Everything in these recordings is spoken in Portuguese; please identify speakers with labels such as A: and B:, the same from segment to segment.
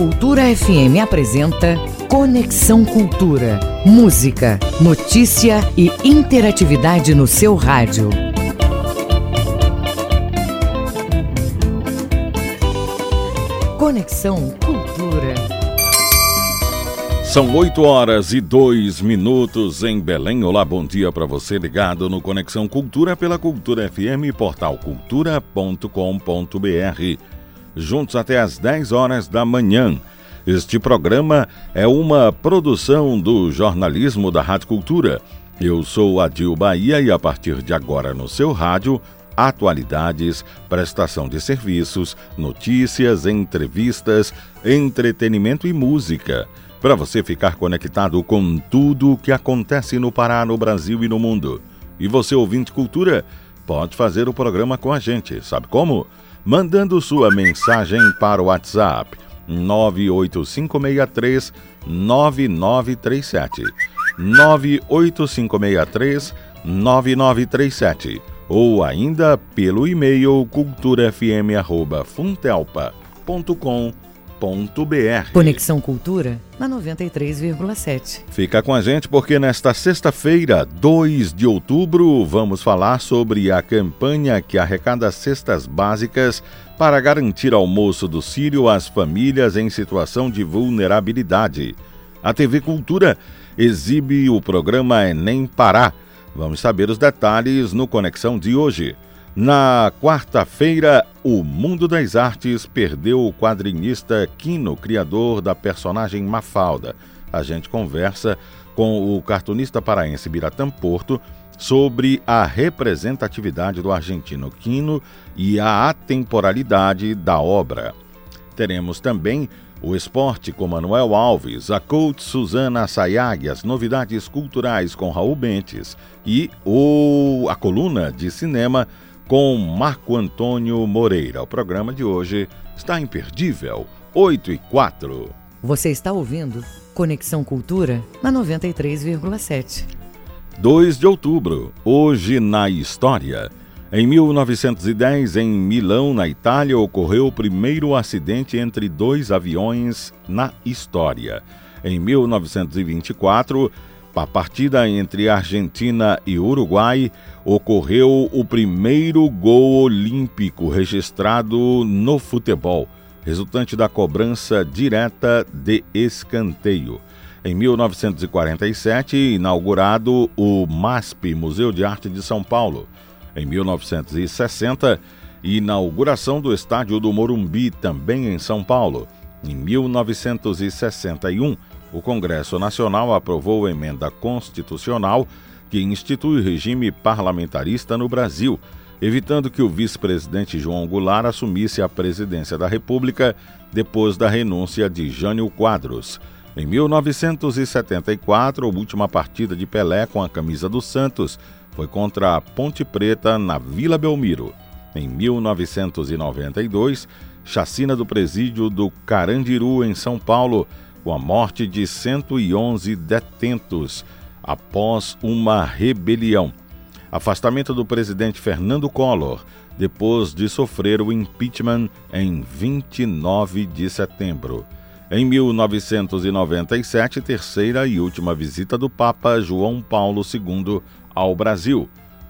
A: Cultura FM apresenta Conexão Cultura. Música, notícia e interatividade no seu rádio. Conexão Cultura.
B: São 8 horas e 2 minutos em Belém. Olá, bom dia para você ligado no Conexão Cultura pela Cultura FM portal cultura.com.br. Juntos até às 10 horas da manhã. Este programa é uma produção do jornalismo da Rádio Cultura. Eu sou Adil Bahia e a partir de agora no seu rádio atualidades, prestação de serviços, notícias, entrevistas, entretenimento e música. Para você ficar conectado com tudo o que acontece no Pará, no Brasil e no mundo. E você, ouvinte cultura, pode fazer o programa com a gente. Sabe como? Mandando sua mensagem para o WhatsApp 98563 9937. 98563 9937 ou ainda pelo e-mail culturafm@funtelpa.com.br.
A: Conexão Cultura na 93,7.
B: Fica com a gente porque nesta sexta-feira, 2 de outubro, vamos falar sobre a campanha que arrecada cestas básicas para garantir almoço do Sírio às famílias em situação de vulnerabilidade. A TV Cultura exibe o programa Enem Pará Vamos saber os detalhes no Conexão de hoje. Na quarta-feira, o mundo das artes perdeu o quadrinista Quino, criador da personagem Mafalda. A gente conversa com o cartunista paraense Biratã Porto sobre a representatividade do argentino Quino e a atemporalidade da obra. Teremos também o esporte com Manuel Alves, a coach Suzana Sayag, as novidades culturais com Raul Bentes e o, a coluna de cinema com Marco Antônio Moreira. O programa de hoje está imperdível. 8 e 4.
A: Você está ouvindo Conexão Cultura na 93,7.
B: 2 de outubro, hoje na história. Em 1910, em Milão, na Itália, ocorreu o primeiro acidente entre dois aviões na história. Em 1924, a partida entre Argentina e Uruguai, ocorreu o primeiro gol olímpico registrado no futebol, resultante da cobrança direta de escanteio. Em 1947, inaugurado o MASP, Museu de Arte de São Paulo. Em 1960, inauguração do estádio do Morumbi, também em São Paulo. Em 1961, o Congresso Nacional aprovou a emenda constitucional que institui o regime parlamentarista no Brasil, evitando que o vice-presidente João Goulart assumisse a presidência da República depois da renúncia de Jânio Quadros. Em 1974, a última partida de Pelé com a camisa do Santos foi contra a Ponte Preta, na Vila Belmiro. Em 1992, chacina do presídio do Carandiru, em São Paulo, com a morte de 111 detentos após uma rebelião. Afastamento do presidente Fernando Collor, depois de sofrer o impeachment em 29 de setembro. Em 1997, terceira e última visita do Papa João Paulo II ao Brasil.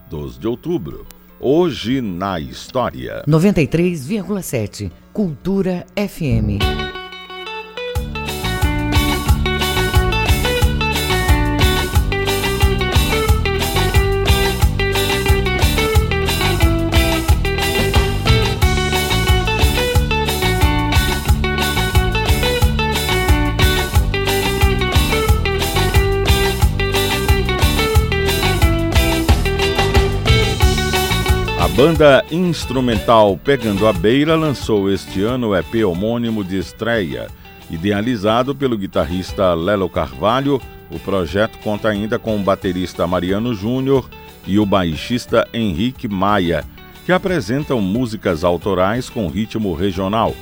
B: 12 de outubro. Hoje na história.
A: 93,7 Cultura FM.
B: Banda instrumental Pegando a Beira lançou este ano o EP homônimo de estreia. Idealizado pelo guitarrista Lelo Carvalho, o projeto conta ainda com o baterista Mariano Júnior e o baixista Henrique Maia, que apresentam músicas autorais com ritmo regional,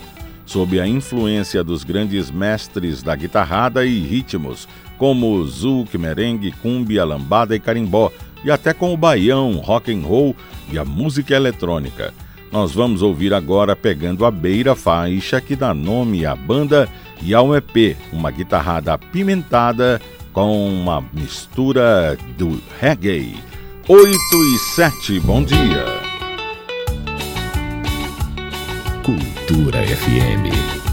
B: sob a influência dos grandes mestres da guitarrada e ritmos, como zouk, merengue, cumbia, lambada e carimbó, e até com o baião, rock and roll e a música eletrônica. Nós vamos ouvir agora Pegando a Beira, faixa que dá nome à banda e ao EP, uma guitarrada apimentada com uma mistura do reggae. 8 e 7, bom dia.
C: Cultura FM.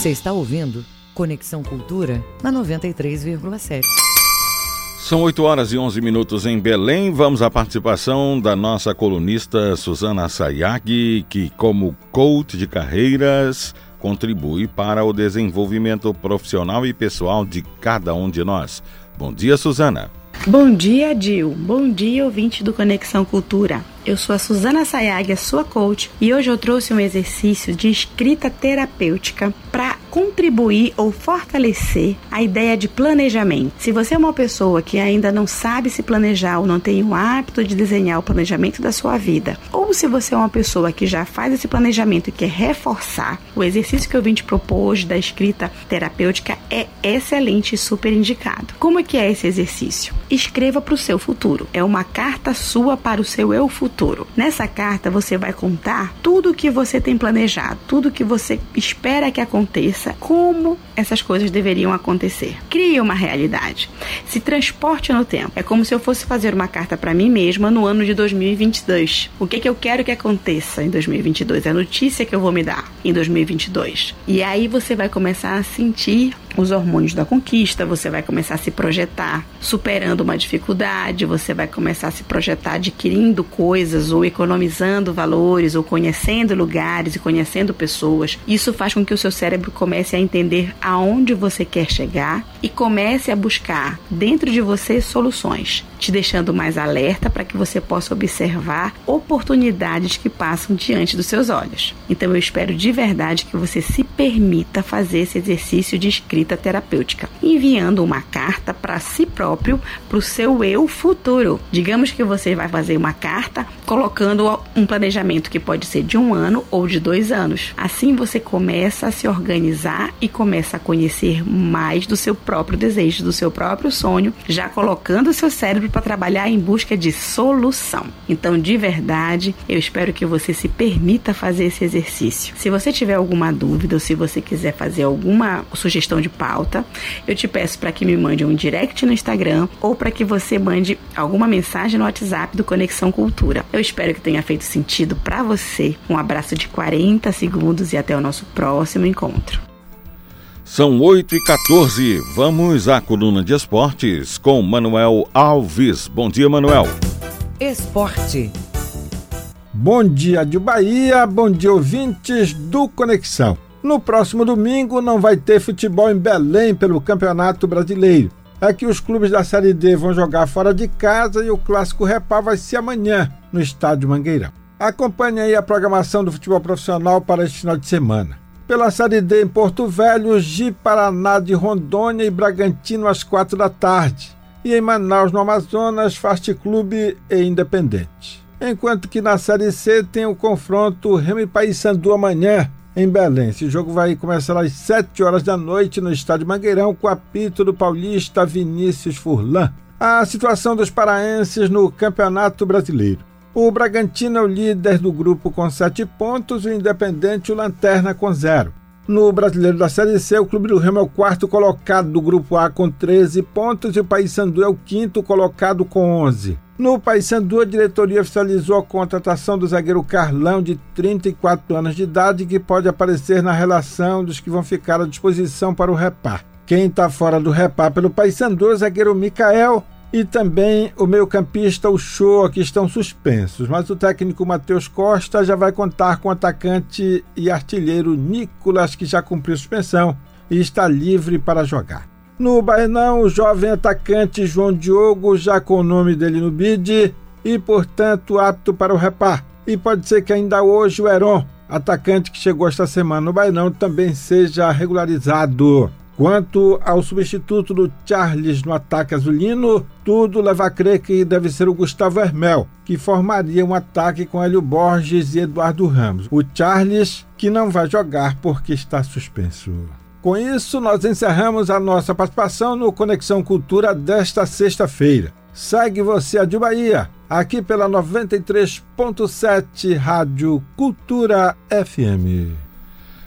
A: Você está ouvindo Conexão Cultura na 93,7.
B: São 8 horas e 11 minutos em Belém. Vamos à participação da nossa colunista Suzana Sayag, que, como coach de carreiras, contribui para o desenvolvimento profissional e pessoal de cada um de nós. Bom dia, Suzana.
D: Bom dia, Dil. Bom dia, ouvinte do Conexão Cultura. Eu sou a Suzana Sayag, a sua coach, e hoje eu trouxe um exercício de escrita terapêutica para contribuir ou fortalecer a ideia de planejamento. Se você é uma pessoa que ainda não sabe se planejar ou não tem o hábito de desenhar o planejamento da sua vida, ou se você é uma pessoa que já faz esse planejamento e quer reforçar, o exercício que eu vim te propor hoje da escrita terapêutica é excelente e super indicado. Como é que é esse exercício? Escreva para o seu futuro. É uma carta sua para o seu eu futuro. Nessa carta você vai contar tudo o que você tem planejado, tudo o que você espera que aconteça, como essas coisas deveriam acontecer. Crie uma realidade. Se transporte no tempo. É como se eu fosse fazer uma carta para mim mesma no ano de 2022. O que, que eu quero que aconteça em 2022? É a notícia que eu vou me dar em 2022. E aí você vai começar a sentir os hormônios da conquista, você vai começar a se projetar superando uma dificuldade, você vai começar a se projetar adquirindo coisas ou economizando valores ou conhecendo lugares e conhecendo pessoas. Isso faz com que o seu cérebro comece a entender aonde você quer chegar e comece a buscar dentro de você soluções, te deixando mais alerta para que você possa observar oportunidades que passam diante dos seus olhos. Então eu espero de verdade que você se permita fazer esse exercício de escrita escrita terapêutica, enviando uma carta para si próprio, para o seu eu futuro. Digamos que você vai fazer uma carta colocando um planejamento que pode ser de um ano ou de dois anos. Assim você começa a se organizar e começa a conhecer mais do seu próprio desejo, do seu próprio sonho, já colocando o seu cérebro para trabalhar em busca de solução. Então, de verdade, eu espero que você se permita fazer esse exercício. Se você tiver alguma dúvida ou se você quiser fazer alguma sugestão de pauta, eu te peço para que me mande um direct no Instagram ou para que você mande alguma mensagem no WhatsApp do Conexão Cultura. Eu espero que tenha feito sentido para você. Um abraço de 40 segundos e até o nosso próximo encontro.
B: São 8 e 14. Vamos à coluna de esportes com Manuel Alves. Bom dia, Manuel.
A: Esporte.
E: Bom dia de Bahia, bom dia ouvintes do Conexão. No próximo domingo não vai ter futebol em Belém pelo Campeonato Brasileiro. É que os clubes da Série D vão jogar fora de casa e o clássico Repá vai ser amanhã no estádio Mangueirão. Acompanhe aí a programação do futebol profissional para este final de semana. Pela Série D em Porto Velho, Gi Paraná de Rondônia e Bragantino às quatro da tarde. E em Manaus, no Amazonas, Fast Clube e Independente. Enquanto que na Série C tem o confronto Remy Paysandu amanhã, em Belém. Esse jogo vai começar às 7 horas da noite no estádio Mangueirão com apito do paulista Vinícius Furlan. A situação dos paraenses no Campeonato Brasileiro. O Bragantino é o líder do grupo com 7 pontos o Independente o lanterna com 0. No Brasileiro da Série C, o Clube do Remo é o quarto colocado do grupo A com 13 pontos e o Paysandu é o quinto colocado com 11. No Paysandu, a diretoria oficializou a contratação do zagueiro Carlão, de 34 anos de idade, que pode aparecer na relação dos que vão ficar à disposição para o repar. Quem está fora do repar pelo Paysandu é o zagueiro Mikael e também o meio-campista Uchoa, que estão suspensos. Mas o técnico Matheus Costa já vai contar com o atacante e artilheiro Nicolas, que já cumpriu suspensão e está livre para jogar. No Bainão, o jovem atacante João Diogo, já com o nome dele no bid, e portanto apto para o repar. E pode ser que ainda hoje o Heron, atacante que chegou esta semana no Bainão, também seja regularizado. Quanto ao substituto do Charles no ataque azulino, tudo leva a crer que deve ser o Gustavo Hermel, que formaria um ataque com Hélio Borges e Eduardo Ramos. O Charles, que não vai jogar porque está suspenso. Com isso, nós encerramos a nossa participação no Conexão Cultura desta sexta-feira. Segue você a de Bahia, aqui pela 93.7 Rádio Cultura FM.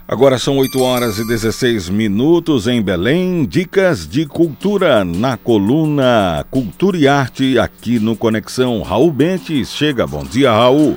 B: Agora são 8 horas e 16 minutos em Belém. Dicas de cultura na coluna Cultura e Arte aqui no Conexão. Raul Bentes chega. Bom dia, Raul.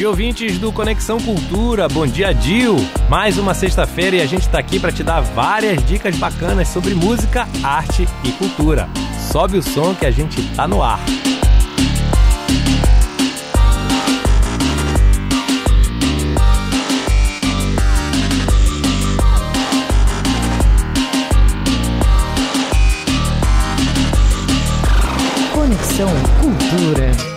F: Dia, ouvintes do Conexão Cultura. Bom dia, Dil. Mais uma sexta-feira e a gente está aqui para te dar várias dicas bacanas sobre música, arte e cultura. Sobe o som que a gente tá no ar.
A: Conexão Cultura.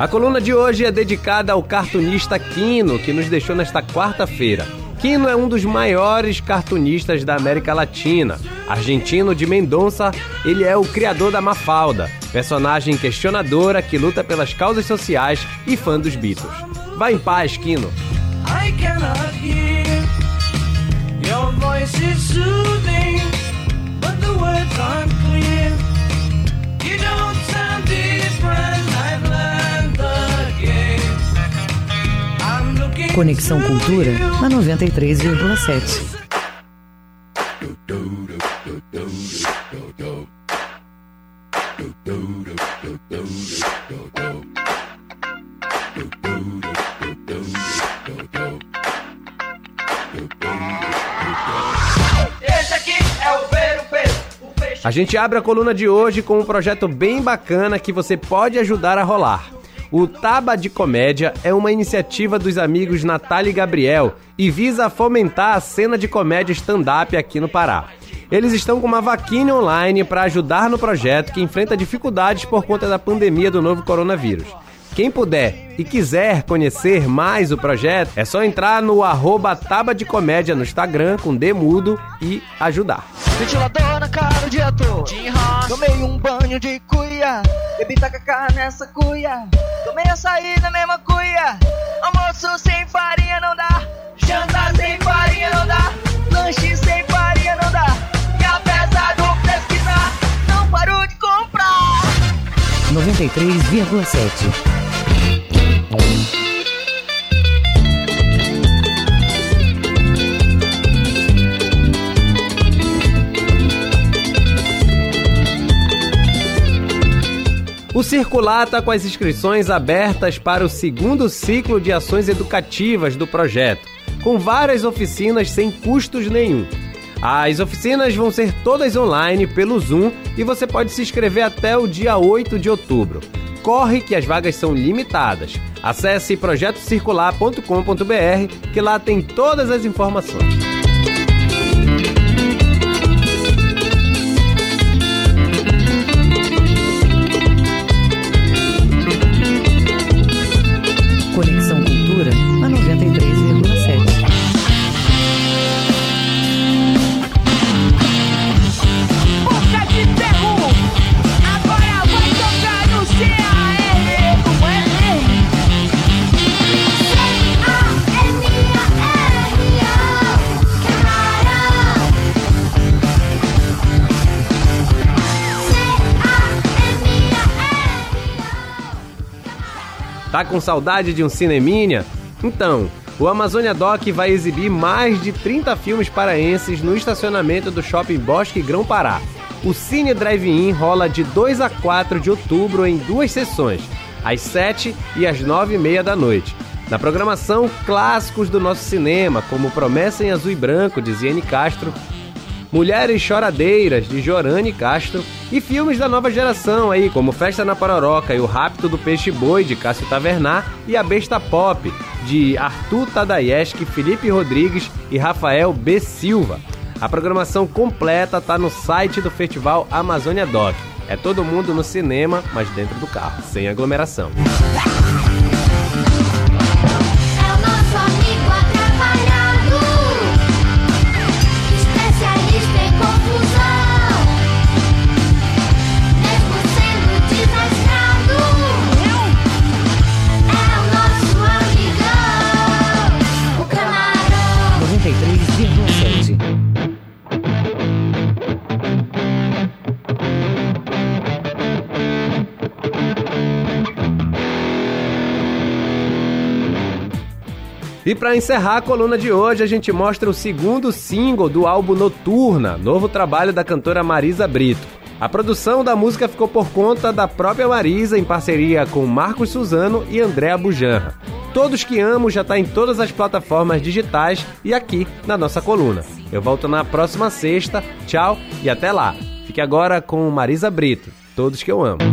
F: A coluna de hoje é dedicada ao cartunista Quino, que nos deixou nesta quarta-feira. Quino é um dos maiores cartunistas da América Latina. Argentino de Mendonça, ele é o criador da Mafalda, personagem questionadora que luta pelas causas sociais e fã dos Beatles. Vá em paz, Quino. I
A: Conexão Cultura na 93,7.
F: A gente abre a coluna de hoje com um projeto bem bacana que você pode ajudar a rolar. O Taba de Comédia é uma iniciativa dos amigos Natália e Gabriel e visa fomentar a cena de comédia stand-up aqui no Pará. Eles estão com uma vaquinha online para ajudar no projeto que enfrenta dificuldades por conta da pandemia do novo coronavírus. Quem puder e quiser conhecer mais o projeto, é só entrar no arroba Taba de Comédia no Instagram com Demudo e ajudar.
G: Ventilador na cara o dia todo. Tomei um banho de cuia. Bebi tacacá nessa cuia. Tomei açaí na mesma cuia. Almoço sem farinha não dá. Janta sem farinha não dá. Lanche sem farinha não dá. E apesar do pesquisar, não parou de comprar.
A: 93,7
F: o Circular está com as inscrições abertas para o segundo ciclo de ações educativas do projeto, com várias oficinas sem custos nenhum. As oficinas vão ser todas online pelo Zoom e você pode se inscrever até o dia 8 de outubro. Corre que as vagas são limitadas. Acesse projetocircular.com.br que lá tem todas as informações. Tá com saudade de um cineminha? Então, o Amazônia Doc vai exibir mais de 30 filmes paraenses no estacionamento do Shopping Bosque Grão Pará. O Cine Drive-In rola de 2 a 4 de outubro em duas sessões, às 7 e às 9 e meia da noite. Na programação, clássicos do nosso cinema, como Promessa em Azul e Branco, de Ziene Castro, Mulheres Choradeiras, de Jorane Castro, e filmes da nova geração aí, como Festa na Paroroca e O Rapto do Peixe Boi, de Cássio Tavernar, e A Besta Pop, de Arthur Tadayeski, Felipe Rodrigues e Rafael B. Silva. A programação completa tá no site do Festival Amazônia Doc. É todo mundo no cinema, mas dentro do carro, sem aglomeração.
H: E para encerrar a coluna de hoje, a gente mostra o segundo single do álbum Noturna, novo trabalho da cantora Marisa Brito. A produção da música ficou por conta da própria Marisa em parceria com Marcos Suzano e Andréa Bujanra. Todos que amo já está em todas as plataformas digitais e aqui na nossa coluna. Eu volto na próxima sexta. Tchau e até lá. Fique agora com Marisa Brito. Todos que eu amo.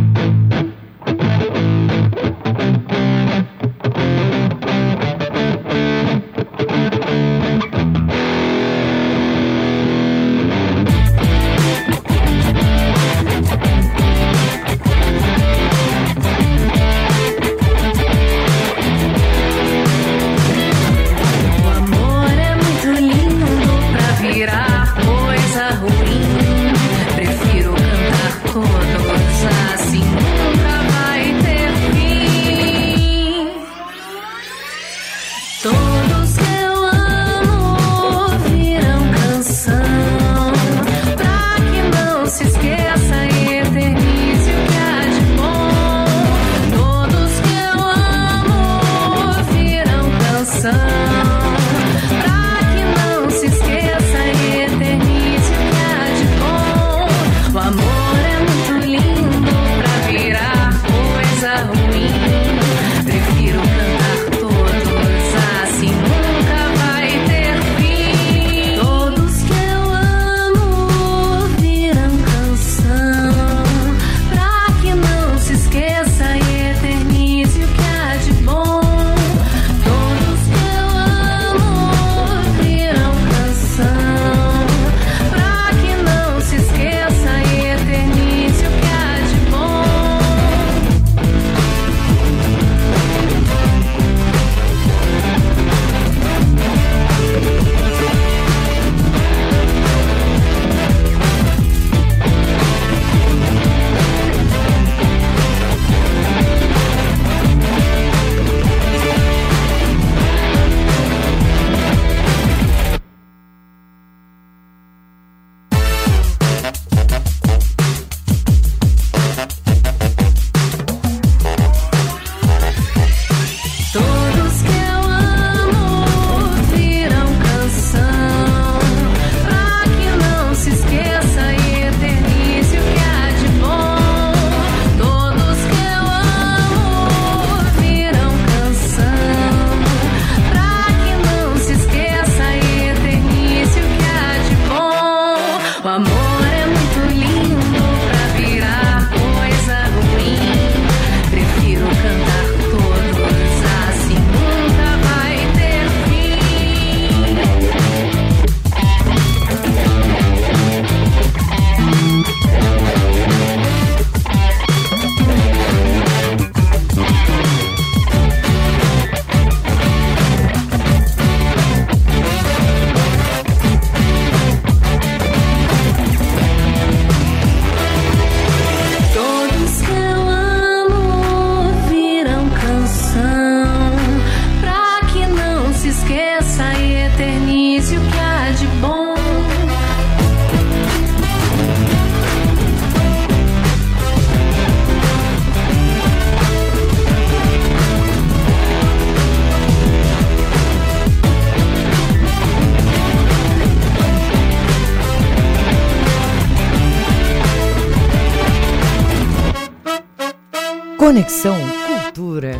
A: Conexão Cultura.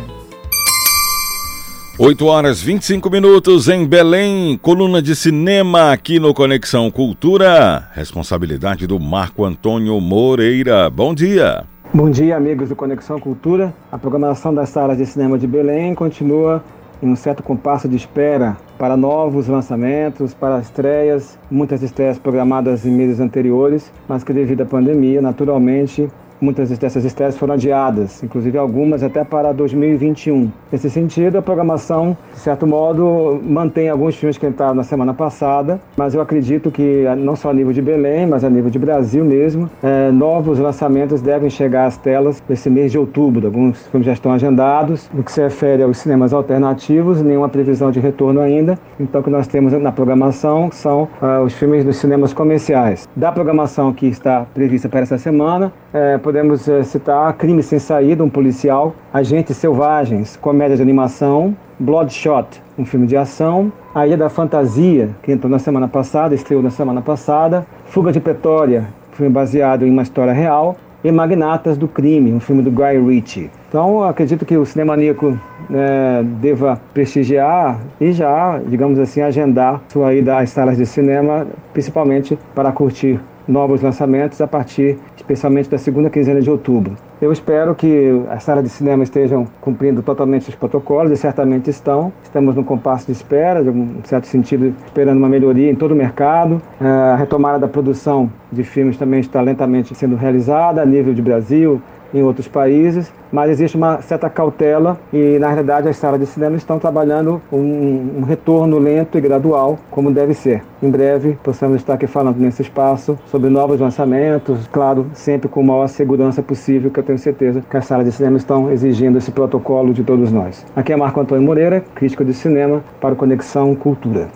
B: 8 horas 25 minutos em Belém, coluna de cinema aqui no Conexão Cultura. Responsabilidade do Marco Antônio Moreira. Bom dia.
I: Bom dia, amigos do Conexão Cultura. A programação das salas de cinema de Belém continua em um certo compasso de espera para novos lançamentos, para estreias, muitas estreias programadas em meses anteriores, mas que devido à pandemia, naturalmente, Muitas dessas estreias foram adiadas, inclusive algumas até para 2021. Nesse sentido, a programação, de certo modo, mantém alguns filmes que entraram na semana passada, mas eu acredito que, não só a nível de Belém, mas a nível de Brasil mesmo, é, novos lançamentos devem chegar às telas nesse mês de outubro. Alguns filmes já estão agendados. No que se refere aos cinemas alternativos, nenhuma previsão de retorno ainda. Então, o que nós temos na programação são uh, os filmes dos cinemas comerciais. Da programação que está prevista para essa semana, é, podemos é, citar Crime Sem Saída, um policial, Agentes Selvagens, comédia de animação, Bloodshot, um filme de ação. A Ilha da Fantasia, que entrou na semana passada, estreou na semana passada. Fuga de Pretória, filme baseado em uma história real. E Magnatas do Crime, um filme do Guy Ritchie. Então, acredito que o Cinemaníaco né, deva prestigiar e já, digamos assim, agendar sua ida às salas de cinema, principalmente para curtir novos lançamentos a partir, especialmente da segunda quinzena de outubro. Eu espero que as salas de cinema estejam cumprindo totalmente os protocolos e certamente estão. Estamos no compasso de espera, de um certo sentido, esperando uma melhoria em todo o mercado. A retomada da produção de filmes também está lentamente sendo realizada a nível de Brasil, em outros países, mas existe uma certa cautela e, na realidade, as salas de cinema estão trabalhando um, um, retorno lento e gradual, como deve ser. Em breve, possamos estar aqui falando nesse espaço sobre novos lançamentos, claro, sempre com a maior segurança possível, que eu tenho certeza que as salas de cinema estão exigindo esse protocolo de todos nós. Aqui é Marco Antônio Moreira, crítico de cinema para Conexão Cultura.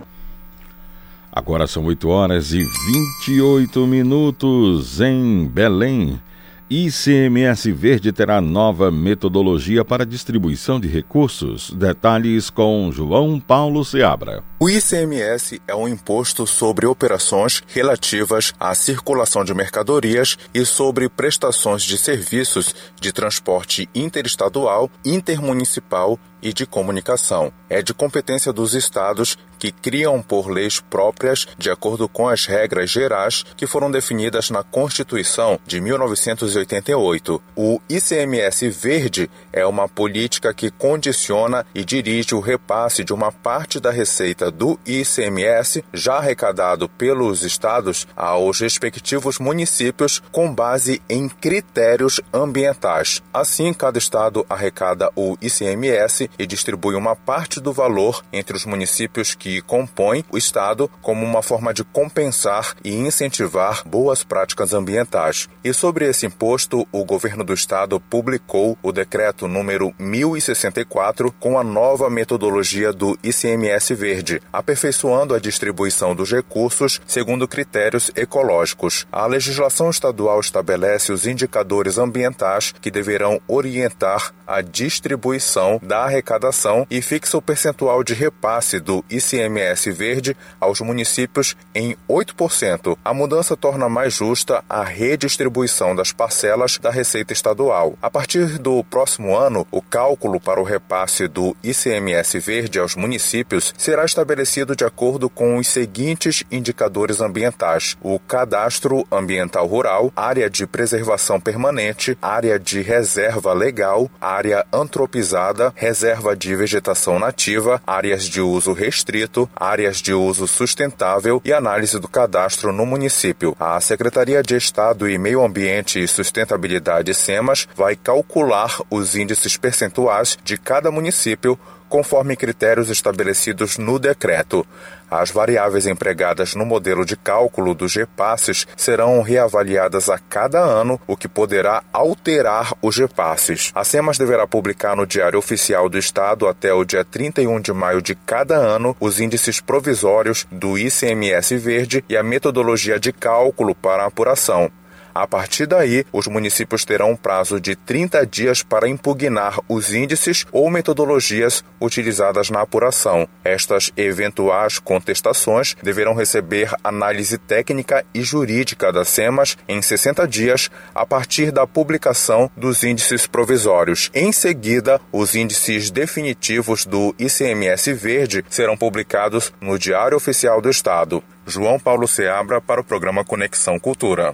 B: Agora são 8 horas e 28 minutos em Belém. ICMS Verde terá nova metodologia para distribuição de recursos. Detalhes com João Paulo Seabra.
J: O ICMS é um imposto sobre operações relativas à circulação de mercadorias e sobre prestações de serviços de transporte interestadual, intermunicipal e de comunicação. É de competência dos estados que criam por leis próprias de acordo com as regras gerais que foram definidas na Constituição de 1988. O ICMS Verde é uma política que condiciona e dirige o repasse de uma parte da receita do ICMS já arrecadado pelos estados aos respectivos municípios com base em critérios ambientais. Assim, cada estado arrecada o ICMS e distribui uma parte do valor entre os municípios que compõem o Estado como uma forma de compensar e incentivar boas práticas ambientais. E sobre esse imposto, o governo do Estado publicou o decreto número 1064 com a nova metodologia do ICMS Verde, aperfeiçoando a distribuição dos recursos segundo critérios ecológicos. A legislação estadual estabelece os indicadores ambientais que deverão orientar a distribuição da arrecadação e fixa o percentual de repasse do ICMS verde aos municípios em 8%. A mudança torna mais justa a redistribuição das parcelas da receita estadual. A partir do próximo ano, o cálculo para o repasse do ICMS verde aos municípios será estabelecido de acordo com os seguintes indicadores ambientais: o cadastro ambiental rural, área de preservação permanente, área de reserva legal, área antropizada, reserva de vegetação nativa, áreas de uso restrito, áreas de uso sustentável e análise do cadastro no município. A Secretaria de Estado e Meio Ambiente e Sustentabilidade SEMAS vai calcular os índices percentuais de cada município conforme critérios estabelecidos no decreto. As variáveis empregadas no modelo de cálculo dos repasses serão reavaliadas a cada ano, o que poderá alterar os repasses. A SEMAS deverá publicar no Diário Oficial do Estado até o dia 31 de maio de cada ano os índices provisórios do ICMS verde e a metodologia de cálculo para a apuração. A partir daí, os municípios terão um prazo de 30 dias para impugnar os índices ou metodologias utilizadas na apuração. Estas eventuais contestações deverão receber análise técnica e jurídica da SEMAS em 60 dias a partir da publicação dos índices provisórios. Em seguida, os índices definitivos do ICMS Verde serão publicados no Diário Oficial do Estado. João Paulo Seabra para o programa Conexão Cultura.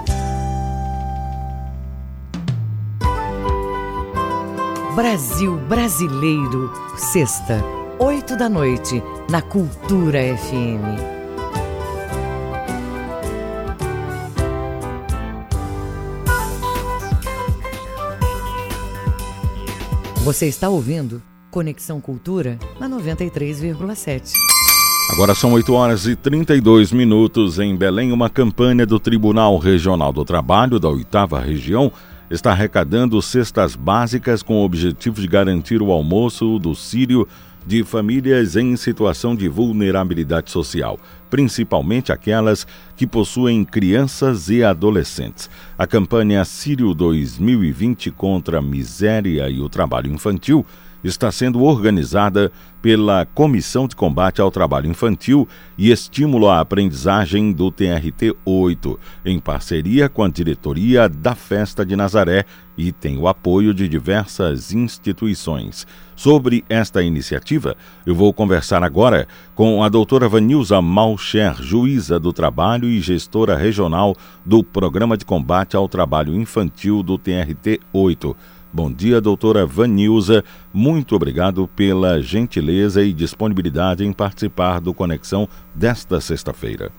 A: Brasil Brasileiro, sexta, oito da noite, na Cultura FM. Você está ouvindo Conexão Cultura na 93,7.
B: Agora são 8 horas e 32 minutos em Belém. Uma campanha do Tribunal Regional do Trabalho da oitava região está arrecadando cestas básicas com o objetivo de garantir o almoço do Sírio de famílias em situação de vulnerabilidade social, principalmente aquelas que possuem crianças e adolescentes. A campanha Sírio 2020 contra a miséria e o trabalho infantil está sendo organizada pela Comissão de Combate ao Trabalho Infantil e Estímulo à Aprendizagem do TRT-8, em parceria com a diretoria da Festa de Nazaré e tem o apoio de diversas instituições. Sobre esta iniciativa, eu vou conversar agora com a doutora Vanilza Malcher, juíza do trabalho e gestora regional do Programa de Combate ao Trabalho Infantil do TRT-8. Bom dia, doutora Vanilza. Muito obrigado pela gentileza e disponibilidade em participar do Conexão desta sexta-feira.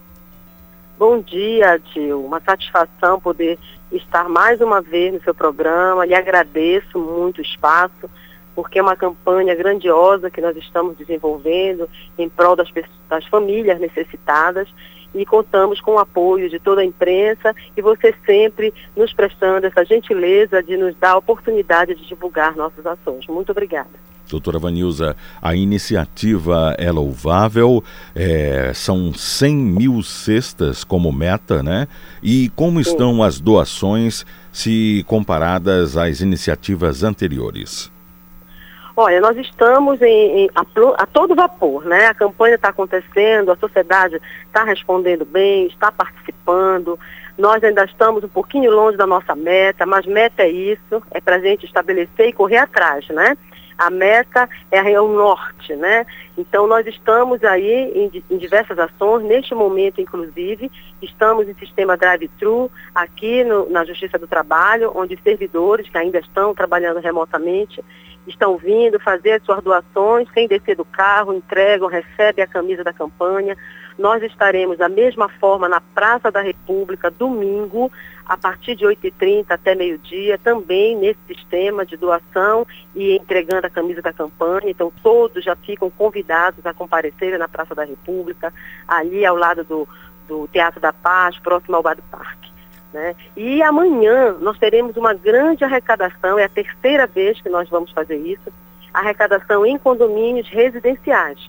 K: Bom dia, Gil. Uma satisfação poder estar mais uma vez no seu programa. Lhe agradeço muito o espaço, porque é uma campanha grandiosa que nós estamos desenvolvendo em prol das, das famílias necessitadas e contamos com o apoio de toda a imprensa e você sempre nos prestando essa gentileza de nos dar a oportunidade de divulgar nossas ações. Muito obrigada.
B: Doutora Vanilza, a iniciativa é louvável, é, são 100 mil cestas como meta, né? E como estão as doações se comparadas às iniciativas anteriores?
K: Olha, nós estamos em, em a, a, todo vapor, né? A campanha está acontecendo, a sociedade está respondendo bem, está participando. Nós ainda estamos um pouquinho longe da nossa meta, mas meta é isso, é para a gente estabelecer e correr atrás, né? A meta é o norte, né? Então nós estamos aí em, em diversas ações, neste momento inclusive, estamos em sistema drive-thru aqui no, na Justiça do Trabalho, onde servidores que ainda estão trabalhando remotamente estão vindo fazer as suas doações, sem descer do carro, entregam, recebem a camisa da campanha. Nós estaremos da mesma forma na Praça da República, domingo, a partir de 8h30 até meio-dia, também nesse sistema de doação e entregando a camisa da campanha. Então, todos já ficam convidados a comparecerem na Praça da República, ali ao lado do, do Teatro da Paz, próximo ao Bar do Parque. Né? E amanhã nós teremos uma grande arrecadação, é a terceira vez que nós vamos fazer isso, arrecadação em condomínios residenciais.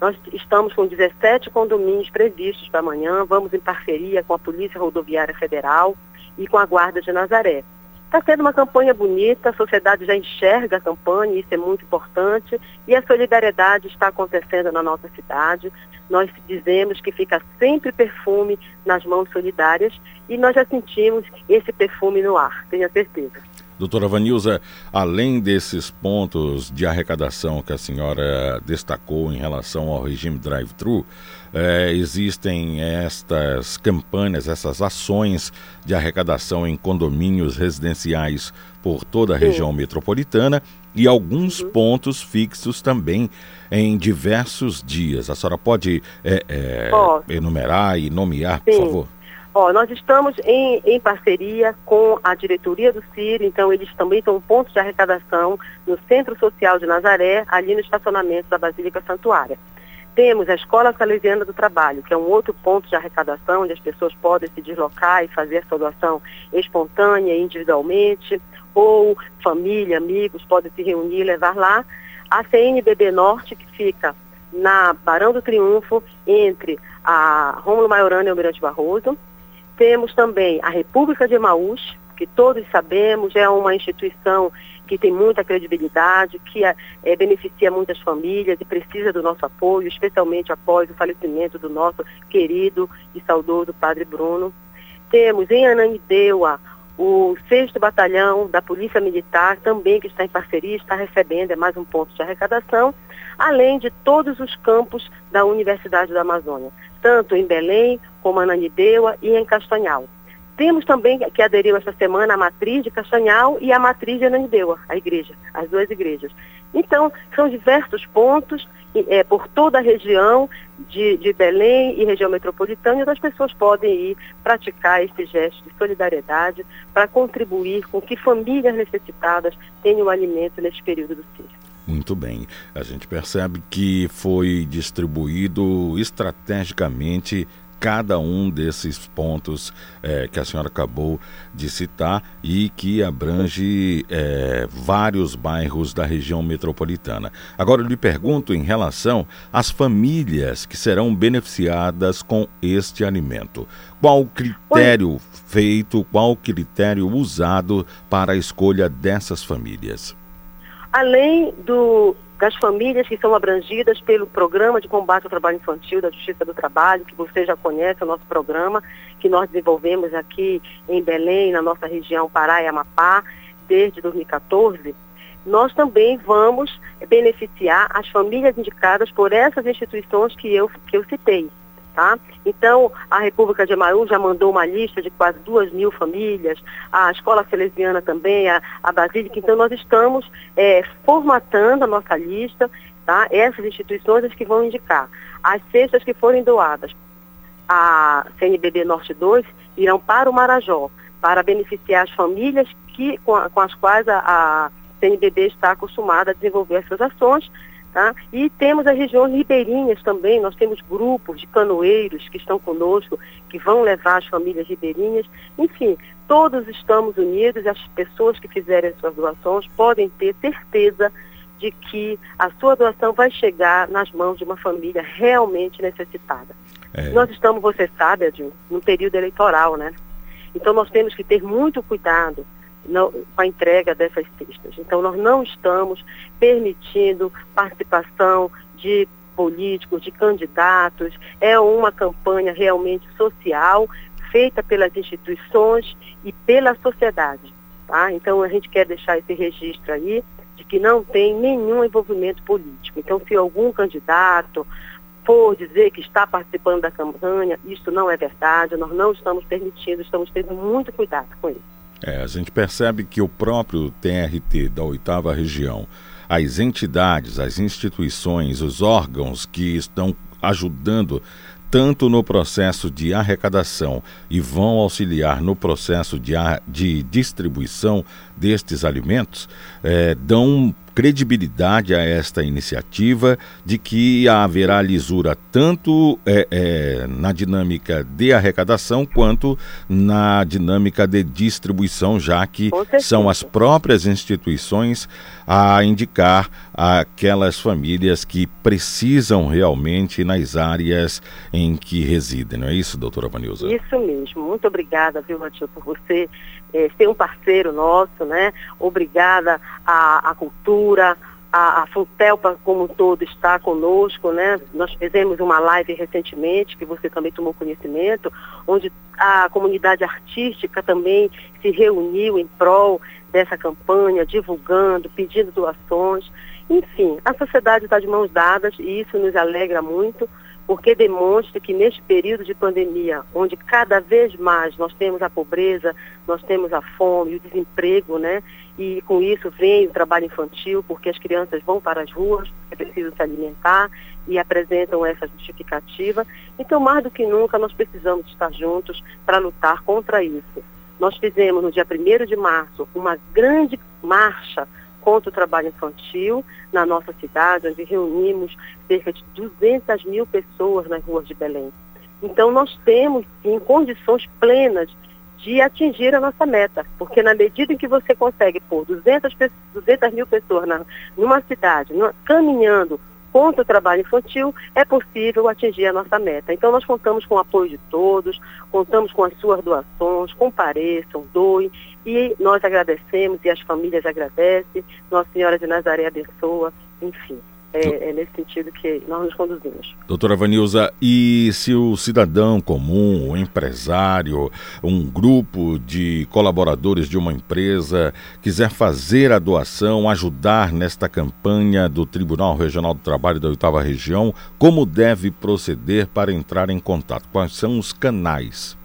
K: Nós estamos com 17 condomínios previstos para amanhã, vamos em parceria com a Polícia Rodoviária Federal e com a Guarda de Nazaré. Está sendo uma campanha bonita, a sociedade já enxerga a campanha, isso é muito importante, e a solidariedade está acontecendo na nossa cidade nós dizemos que fica sempre perfume nas mãos solidárias e nós já sentimos esse perfume no ar, tenha certeza.
B: Doutora Vanilza, além desses pontos de arrecadação que a senhora destacou em relação ao regime drive-thru, é, existem estas campanhas, essas ações de arrecadação em condomínios residenciais por toda a Sim. região metropolitana e alguns uhum. pontos fixos também em diversos dias. A senhora pode é, é, enumerar e nomear, Sim. por favor?
K: Ó, nós estamos em, em parceria com a diretoria do CIR, então eles também são um ponto de arrecadação no Centro Social de Nazaré, ali no estacionamento da Basílica Santuária. Temos a Escola Salesiana do Trabalho, que é um outro ponto de arrecadação, onde as pessoas podem se deslocar e fazer a doação espontânea, individualmente, ou família, amigos, podem se reunir e levar lá. A CNBB Norte, que fica na Barão do Triunfo, entre a Rômulo Maiorana e Almirante Barroso. Temos também a República de Emaús, que todos sabemos é uma instituição que tem muita credibilidade, que é, é, beneficia muitas famílias e precisa do nosso apoio, especialmente após o falecimento do nosso querido e saudoso Padre Bruno. Temos em Ananindeua o 6 Batalhão da Polícia Militar, também que está em parceria, está recebendo, é mais um ponto de arrecadação, além de todos os campos da Universidade da Amazônia, tanto em Belém, como em Ananindeua e em Castanhal. Temos também que aderiu esta semana a matriz de Castanhal e a matriz de Ananindeua, a igreja, as duas igrejas. Então, são diversos pontos é, por toda a região de, de Belém e região metropolitana, onde as pessoas podem ir praticar esse gesto de solidariedade para contribuir com que famílias necessitadas tenham alimento neste período do ciclo.
B: Muito bem. A gente percebe que foi distribuído estrategicamente cada um desses pontos é, que a senhora acabou de citar e que abrange é, vários bairros da região metropolitana. Agora eu lhe pergunto em relação às famílias que serão beneficiadas com este alimento. Qual o critério Oi. feito, qual o critério usado para a escolha dessas famílias?
K: Além do das famílias que são abrangidas pelo Programa de Combate ao Trabalho Infantil da Justiça do Trabalho, que você já conhece, o nosso programa, que nós desenvolvemos aqui em Belém, na nossa região Pará e Amapá, desde 2014, nós também vamos beneficiar as famílias indicadas por essas instituições que eu, que eu citei. Tá? Então, a República de Amaú já mandou uma lista de quase duas mil famílias, a Escola Salesiana também, a, a Basílica. Então, nós estamos é, formatando a nossa lista, tá? essas instituições que vão indicar. As cestas que forem doadas a CNBB Norte 2 irão para o Marajó, para beneficiar as famílias que, com, com as quais a, a CNBB está acostumada a desenvolver essas ações, Tá? E temos as regiões ribeirinhas também, nós temos grupos de canoeiros que estão conosco, que vão levar as famílias ribeirinhas. Enfim, todos estamos unidos e as pessoas que fizerem as suas doações podem ter certeza de que a sua doação vai chegar nas mãos de uma família realmente necessitada. É. Nós estamos, você sabe, Adil, num período eleitoral, né? Então nós temos que ter muito cuidado com a entrega dessas cestas. Então, nós não estamos permitindo participação de políticos, de candidatos. É uma campanha realmente social, feita pelas instituições e pela sociedade. Tá? Então, a gente quer deixar esse registro aí de que não tem nenhum envolvimento político. Então, se algum candidato for dizer que está participando da campanha, isso não é verdade, nós não estamos permitindo, estamos tendo muito cuidado com isso.
B: É, a gente percebe que o próprio TRT da oitava região, as entidades, as instituições, os órgãos que estão ajudando tanto no processo de arrecadação e vão auxiliar no processo de, de distribuição destes alimentos, é, dão credibilidade a esta iniciativa de que haverá lisura tanto é, é, na dinâmica de arrecadação quanto na dinâmica de distribuição, já que são as próprias instituições a indicar aquelas famílias que precisam realmente nas áreas em que residem. Não é isso, doutora Vanilza?
K: Isso mesmo. Muito obrigada, viu, Matheus, por você é, ser um parceiro nosso, né? Obrigada à, à cultura, a, a como um todo está conosco, né? Nós fizemos uma live recentemente, que você também tomou conhecimento, onde a comunidade artística também se reuniu em prol dessa campanha, divulgando, pedindo doações. Enfim, a sociedade está de mãos dadas e isso nos alegra muito porque demonstra que neste período de pandemia, onde cada vez mais nós temos a pobreza, nós temos a fome, o desemprego, né? E com isso vem o trabalho infantil, porque as crianças vão para as ruas, é preciso se alimentar e apresentam essa justificativa. Então, mais do que nunca, nós precisamos estar juntos para lutar contra isso. Nós fizemos no dia 1 de março uma grande marcha contra o trabalho infantil na nossa cidade, onde reunimos cerca de 200 mil pessoas nas ruas de Belém. Então, nós temos, sim, condições plenas de atingir a nossa meta, porque na medida em que você consegue pôr 200, 200 mil pessoas na, numa cidade, numa, caminhando contra o trabalho infantil, é possível atingir a nossa meta. Então, nós contamos com o apoio de todos, contamos com as suas doações, compareçam, doem, e nós agradecemos e as famílias agradecem, Nossa Senhora de Nazaré abençoa, enfim. É, é, nesse sentido que nós nos conduzimos.
B: Doutora Vanilza, e se o cidadão comum, o empresário, um grupo de colaboradores de uma empresa quiser fazer a doação, ajudar nesta campanha do Tribunal Regional do Trabalho da Oitava Região, como deve proceder para entrar em contato? Quais são os canais?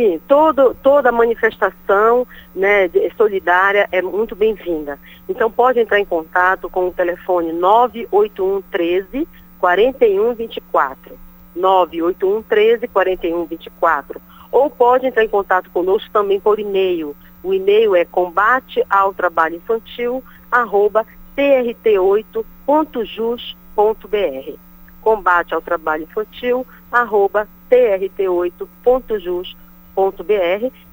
K: Sim, todo, toda manifestação né, solidária é muito bem-vinda. Então pode entrar em contato com o telefone 981 13 4124. 981 13 4124. Ou pode entrar em contato conosco também por e-mail. O e-mail é combate ao trabalho infantil, arroba trt8.jus.br. Combate ao trabalho infantil, arroba trt8.jus.br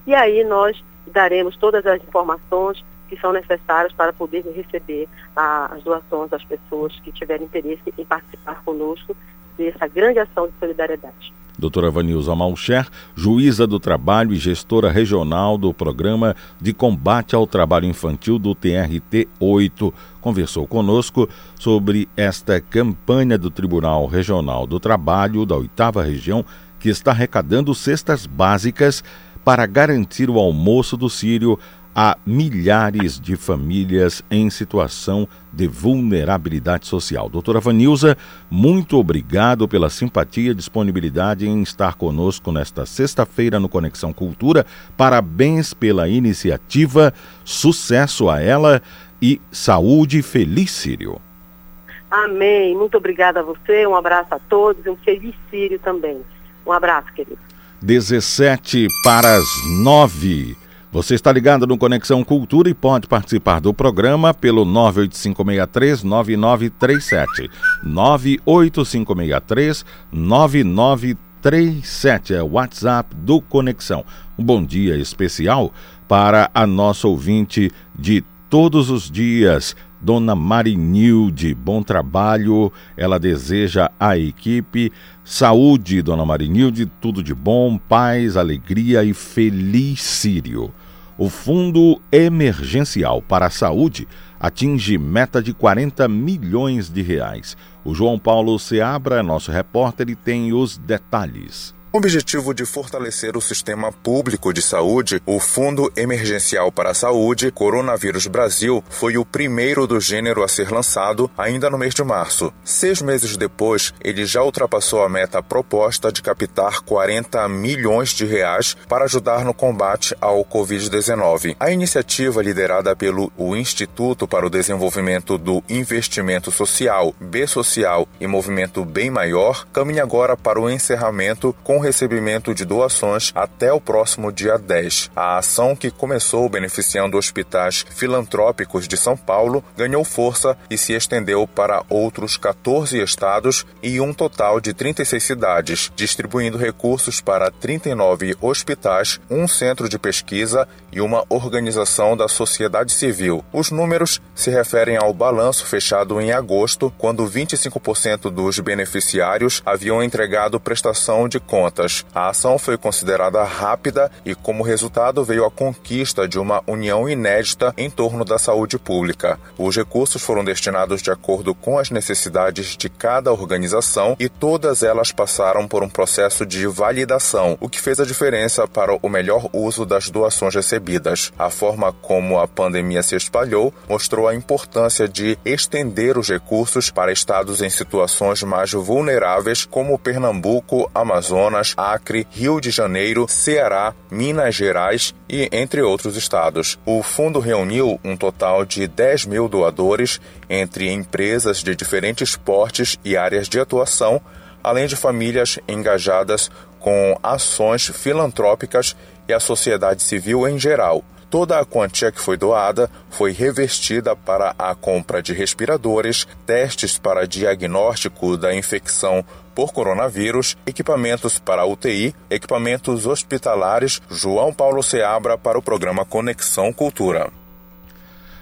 K: e aí nós daremos todas as informações que são necessárias para poder receber as doações das pessoas que tiverem interesse em participar conosco dessa grande ação de solidariedade.
B: Doutora Vanilza Malcher, juíza do trabalho e gestora regional do Programa de Combate ao Trabalho Infantil do TRT 8, conversou conosco sobre esta campanha do Tribunal Regional do Trabalho da Oitava Região, que está arrecadando cestas básicas para garantir o almoço do Sírio a milhares de famílias em situação de vulnerabilidade social. Doutora Vanilza, muito obrigado pela simpatia e disponibilidade em estar conosco nesta sexta-feira no Conexão Cultura. Parabéns pela iniciativa, sucesso a ela e saúde feliz Sírio.
K: Amém. Muito obrigada a você, um abraço a todos e um feliz Sírio também. Um abraço, querido.
B: 17 para as 9. Você está ligado no Conexão Cultura e pode participar do programa pelo 98563-9937. 98563-9937 é o WhatsApp do Conexão. Um bom dia especial para a nossa ouvinte de todos os dias, Dona Marinilde. Bom trabalho, ela deseja à equipe saúde, Dona Marinilde, tudo de bom, paz, alegria e feliz Sírio. O Fundo Emergencial para a Saúde atinge meta de 40 milhões de reais. O João Paulo Seabra, nosso repórter, e tem os detalhes.
J: O objetivo de fortalecer o sistema público de saúde, o Fundo Emergencial para a Saúde Coronavírus Brasil foi o primeiro do gênero a ser lançado ainda no mês de março. Seis meses depois, ele já ultrapassou a meta proposta de captar 40 milhões de reais para ajudar no combate ao Covid-19. A iniciativa, liderada pelo Instituto para o Desenvolvimento do Investimento Social, B Social e Movimento Bem Maior, caminha agora para o encerramento com recebimento de doações até o próximo dia 10. A ação, que começou beneficiando hospitais filantrópicos de São Paulo, ganhou força e se estendeu para outros 14 estados e um total de 36 cidades, distribuindo recursos para 39 hospitais, um centro de pesquisa e uma organização da sociedade civil. Os números se referem ao balanço fechado em agosto, quando 25% dos beneficiários haviam entregado prestação de contas. A ação foi considerada rápida e, como resultado, veio a conquista de uma união inédita em torno da saúde pública. Os recursos foram destinados de acordo com as necessidades de cada organização e todas elas passaram por um processo de validação, o que fez a diferença para o melhor uso das doações recebidas. A forma como a pandemia se espalhou mostrou a importância de estender os recursos para estados em situações mais vulneráveis, como Pernambuco, Amazonas, Acre, Rio de Janeiro, Ceará, Minas Gerais e entre outros estados. O fundo reuniu um total de 10 mil doadores entre empresas de diferentes portes e áreas de atuação, além de famílias engajadas com ações filantrópicas e a sociedade civil em geral. Toda a quantia que foi doada foi revestida para a compra de respiradores, testes para diagnóstico da infecção por coronavírus, equipamentos para UTI, equipamentos hospitalares. João Paulo Seabra para o programa Conexão Cultura.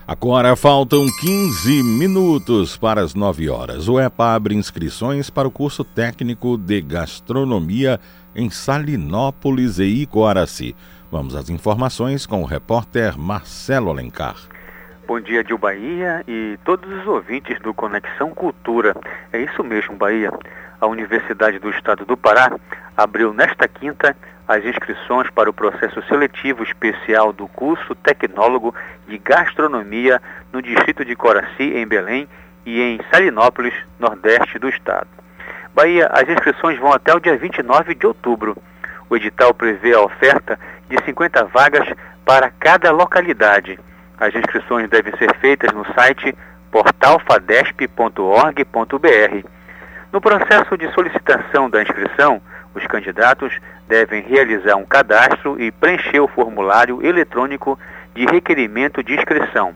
B: Agora faltam 15 minutos para as 9 horas. O EPA abre inscrições para o curso técnico de gastronomia em Salinópolis e Icoaraci. Vamos às informações com o repórter Marcelo Alencar.
L: Bom dia, Dil Bahia e todos os ouvintes do Conexão Cultura. É isso mesmo, Bahia. A Universidade do Estado do Pará abriu nesta quinta as inscrições para o processo seletivo especial do curso Tecnólogo de Gastronomia no Distrito de Coraci, em Belém, e em Salinópolis, nordeste do estado. Bahia, as inscrições vão até o dia 29 de outubro. O edital prevê a oferta de 50 vagas para cada localidade. As inscrições devem ser feitas no site portalfadesp.org.br. No processo de solicitação da inscrição, os candidatos devem realizar um cadastro e preencher o formulário eletrônico de requerimento de inscrição.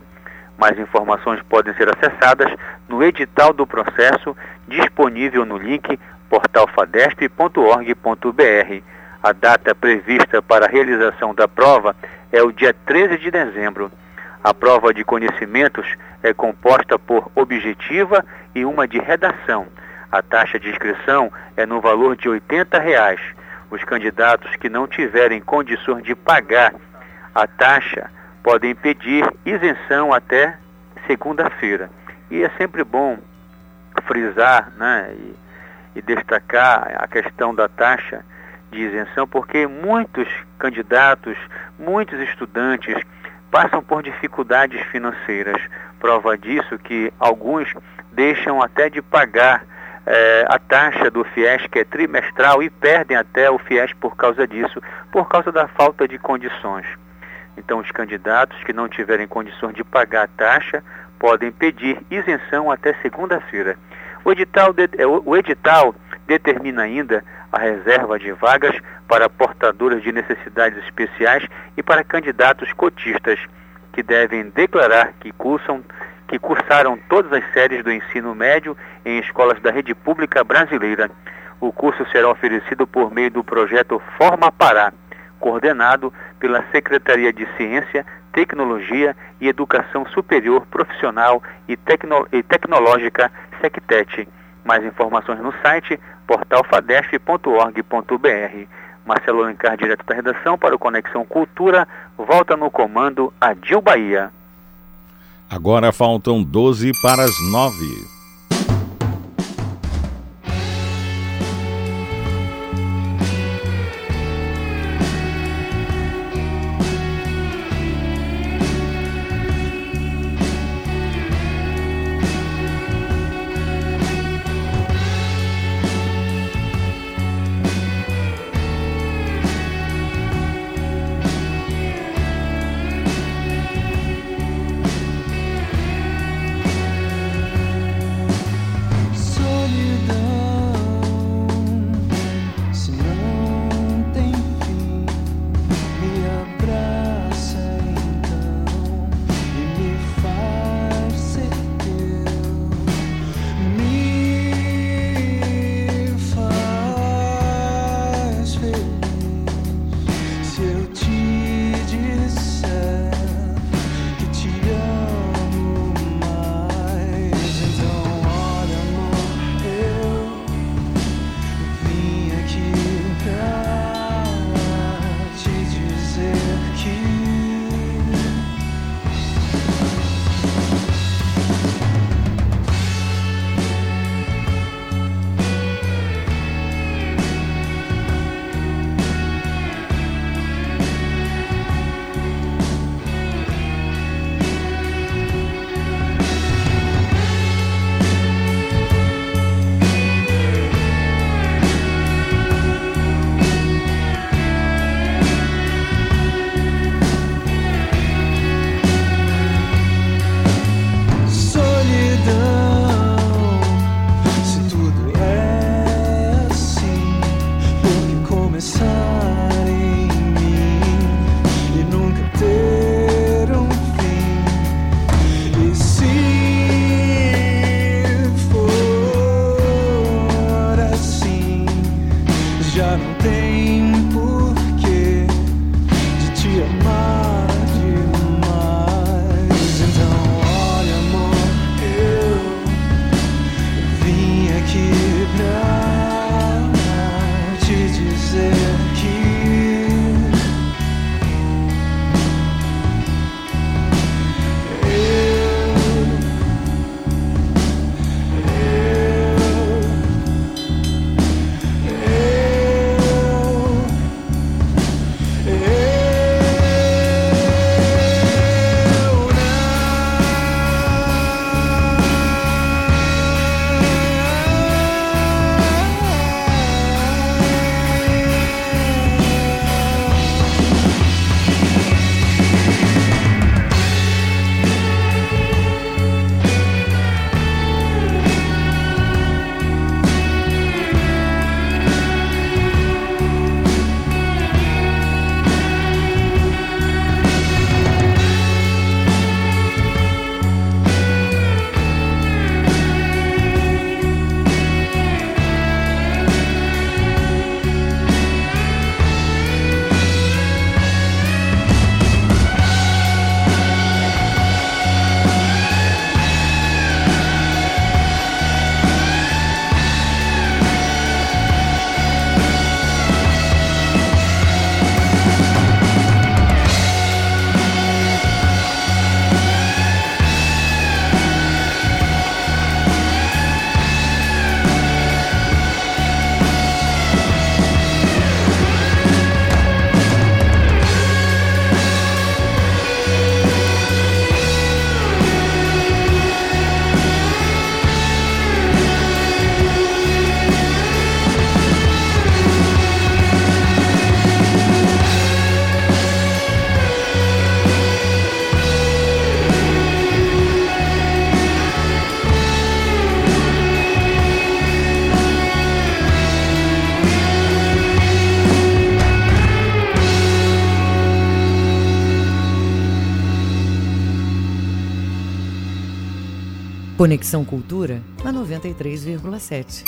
L: Mais informações podem ser acessadas no edital do processo disponível no link portalfadesp.org.br. A data prevista para a realização da prova é o dia 13 de dezembro. A prova de conhecimentos é composta por objetiva e uma de redação. A taxa de inscrição é no valor de 80 reais. Os candidatos que não tiverem condições de pagar a taxa podem pedir isenção até segunda-feira. E é sempre bom frisar né, e, e destacar a questão da taxa de isenção, porque muitos candidatos, muitos estudantes passam por dificuldades financeiras. Prova disso que alguns deixam até de pagar eh, a taxa do FIES, que é trimestral, e perdem até o FIES por causa disso, por causa da falta de condições. Então, os candidatos que não tiverem condições de pagar a taxa podem pedir isenção até segunda-feira. O edital, de, é, o edital determina ainda a reserva de vagas para portadores de necessidades especiais e para candidatos cotistas que devem declarar que cursam que cursaram todas as séries do ensino médio em escolas da rede pública brasileira. O curso será oferecido por meio do projeto Forma Pará, coordenado pela Secretaria de Ciência, Tecnologia e Educação Superior Profissional e, Tecno e Tecnológica, SECTET. Mais informações no site portalfadesp.org.br. Marcelo Alencar, direto da redação para o Conexão Cultura, volta no comando a Dil Bahia.
B: Agora faltam 12 para as 9.
A: Conexão Cultura na 93,7.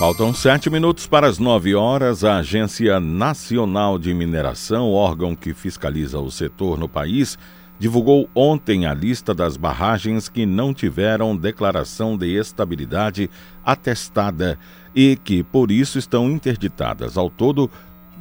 B: Faltam sete minutos para as nove horas. A Agência Nacional de Mineração, órgão que fiscaliza o setor no país, divulgou ontem a lista das barragens que não tiveram declaração de estabilidade atestada e que, por isso, estão interditadas. Ao todo,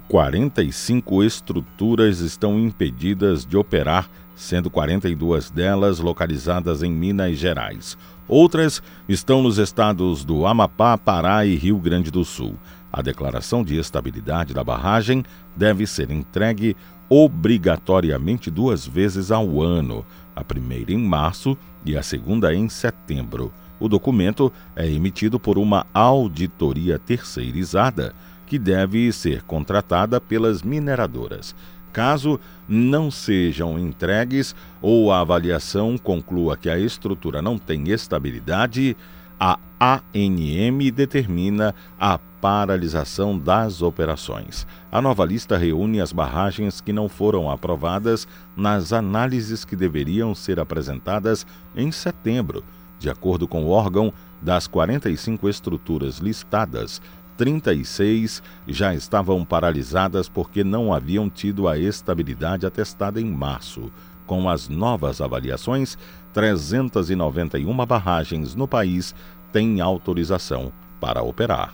B: 45 estruturas estão impedidas de operar sendo 42 delas localizadas em Minas Gerais. Outras estão nos estados do Amapá, Pará e Rio Grande do Sul. A declaração de estabilidade da barragem deve ser entregue obrigatoriamente duas vezes ao ano, a primeira em março e a segunda em setembro. O documento é emitido por uma auditoria terceirizada que deve ser contratada pelas mineradoras. Caso não sejam entregues ou a avaliação conclua que a estrutura não tem estabilidade, a ANM determina a paralisação das operações. A nova lista reúne as barragens que não foram aprovadas nas análises que deveriam ser apresentadas em setembro. De acordo com o órgão, das 45 estruturas listadas, 36 já estavam paralisadas porque não haviam tido a estabilidade atestada em março. Com as novas avaliações, 391 barragens no país têm autorização para operar.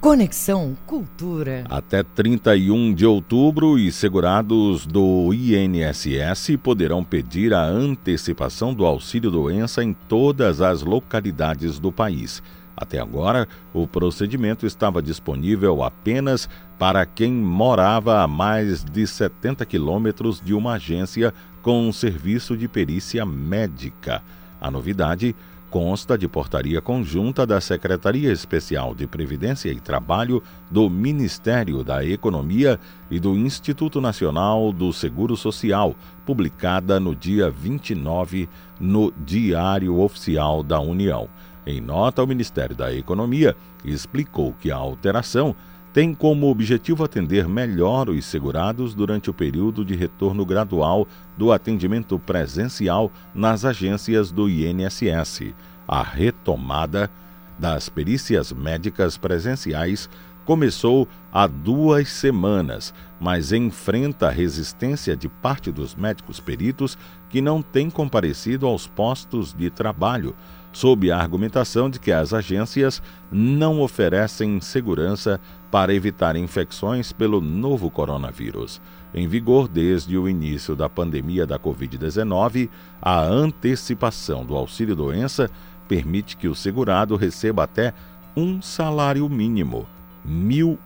A: Conexão Cultura.
B: Até 31 de outubro, e segurados do INSS poderão pedir a antecipação do auxílio-doença em todas as localidades do país. Até agora, o procedimento estava disponível apenas para quem morava a mais de 70 quilômetros de uma agência com um serviço de perícia médica. A novidade consta de portaria conjunta da Secretaria Especial de Previdência e Trabalho do Ministério da Economia e do Instituto Nacional do Seguro Social, publicada no dia 29 no Diário Oficial da União. Em nota, o Ministério da Economia explicou que a alteração tem como objetivo atender melhor os segurados durante o período de retorno gradual do atendimento presencial nas agências do INSS. A retomada das perícias médicas presenciais começou há duas semanas, mas enfrenta resistência de parte dos médicos peritos que não têm comparecido aos postos de trabalho sob a argumentação de que as agências não oferecem segurança para evitar infecções pelo novo coronavírus. Em vigor desde o início da pandemia da Covid-19, a antecipação do auxílio-doença permite que o segurado receba até um salário mínimo, R$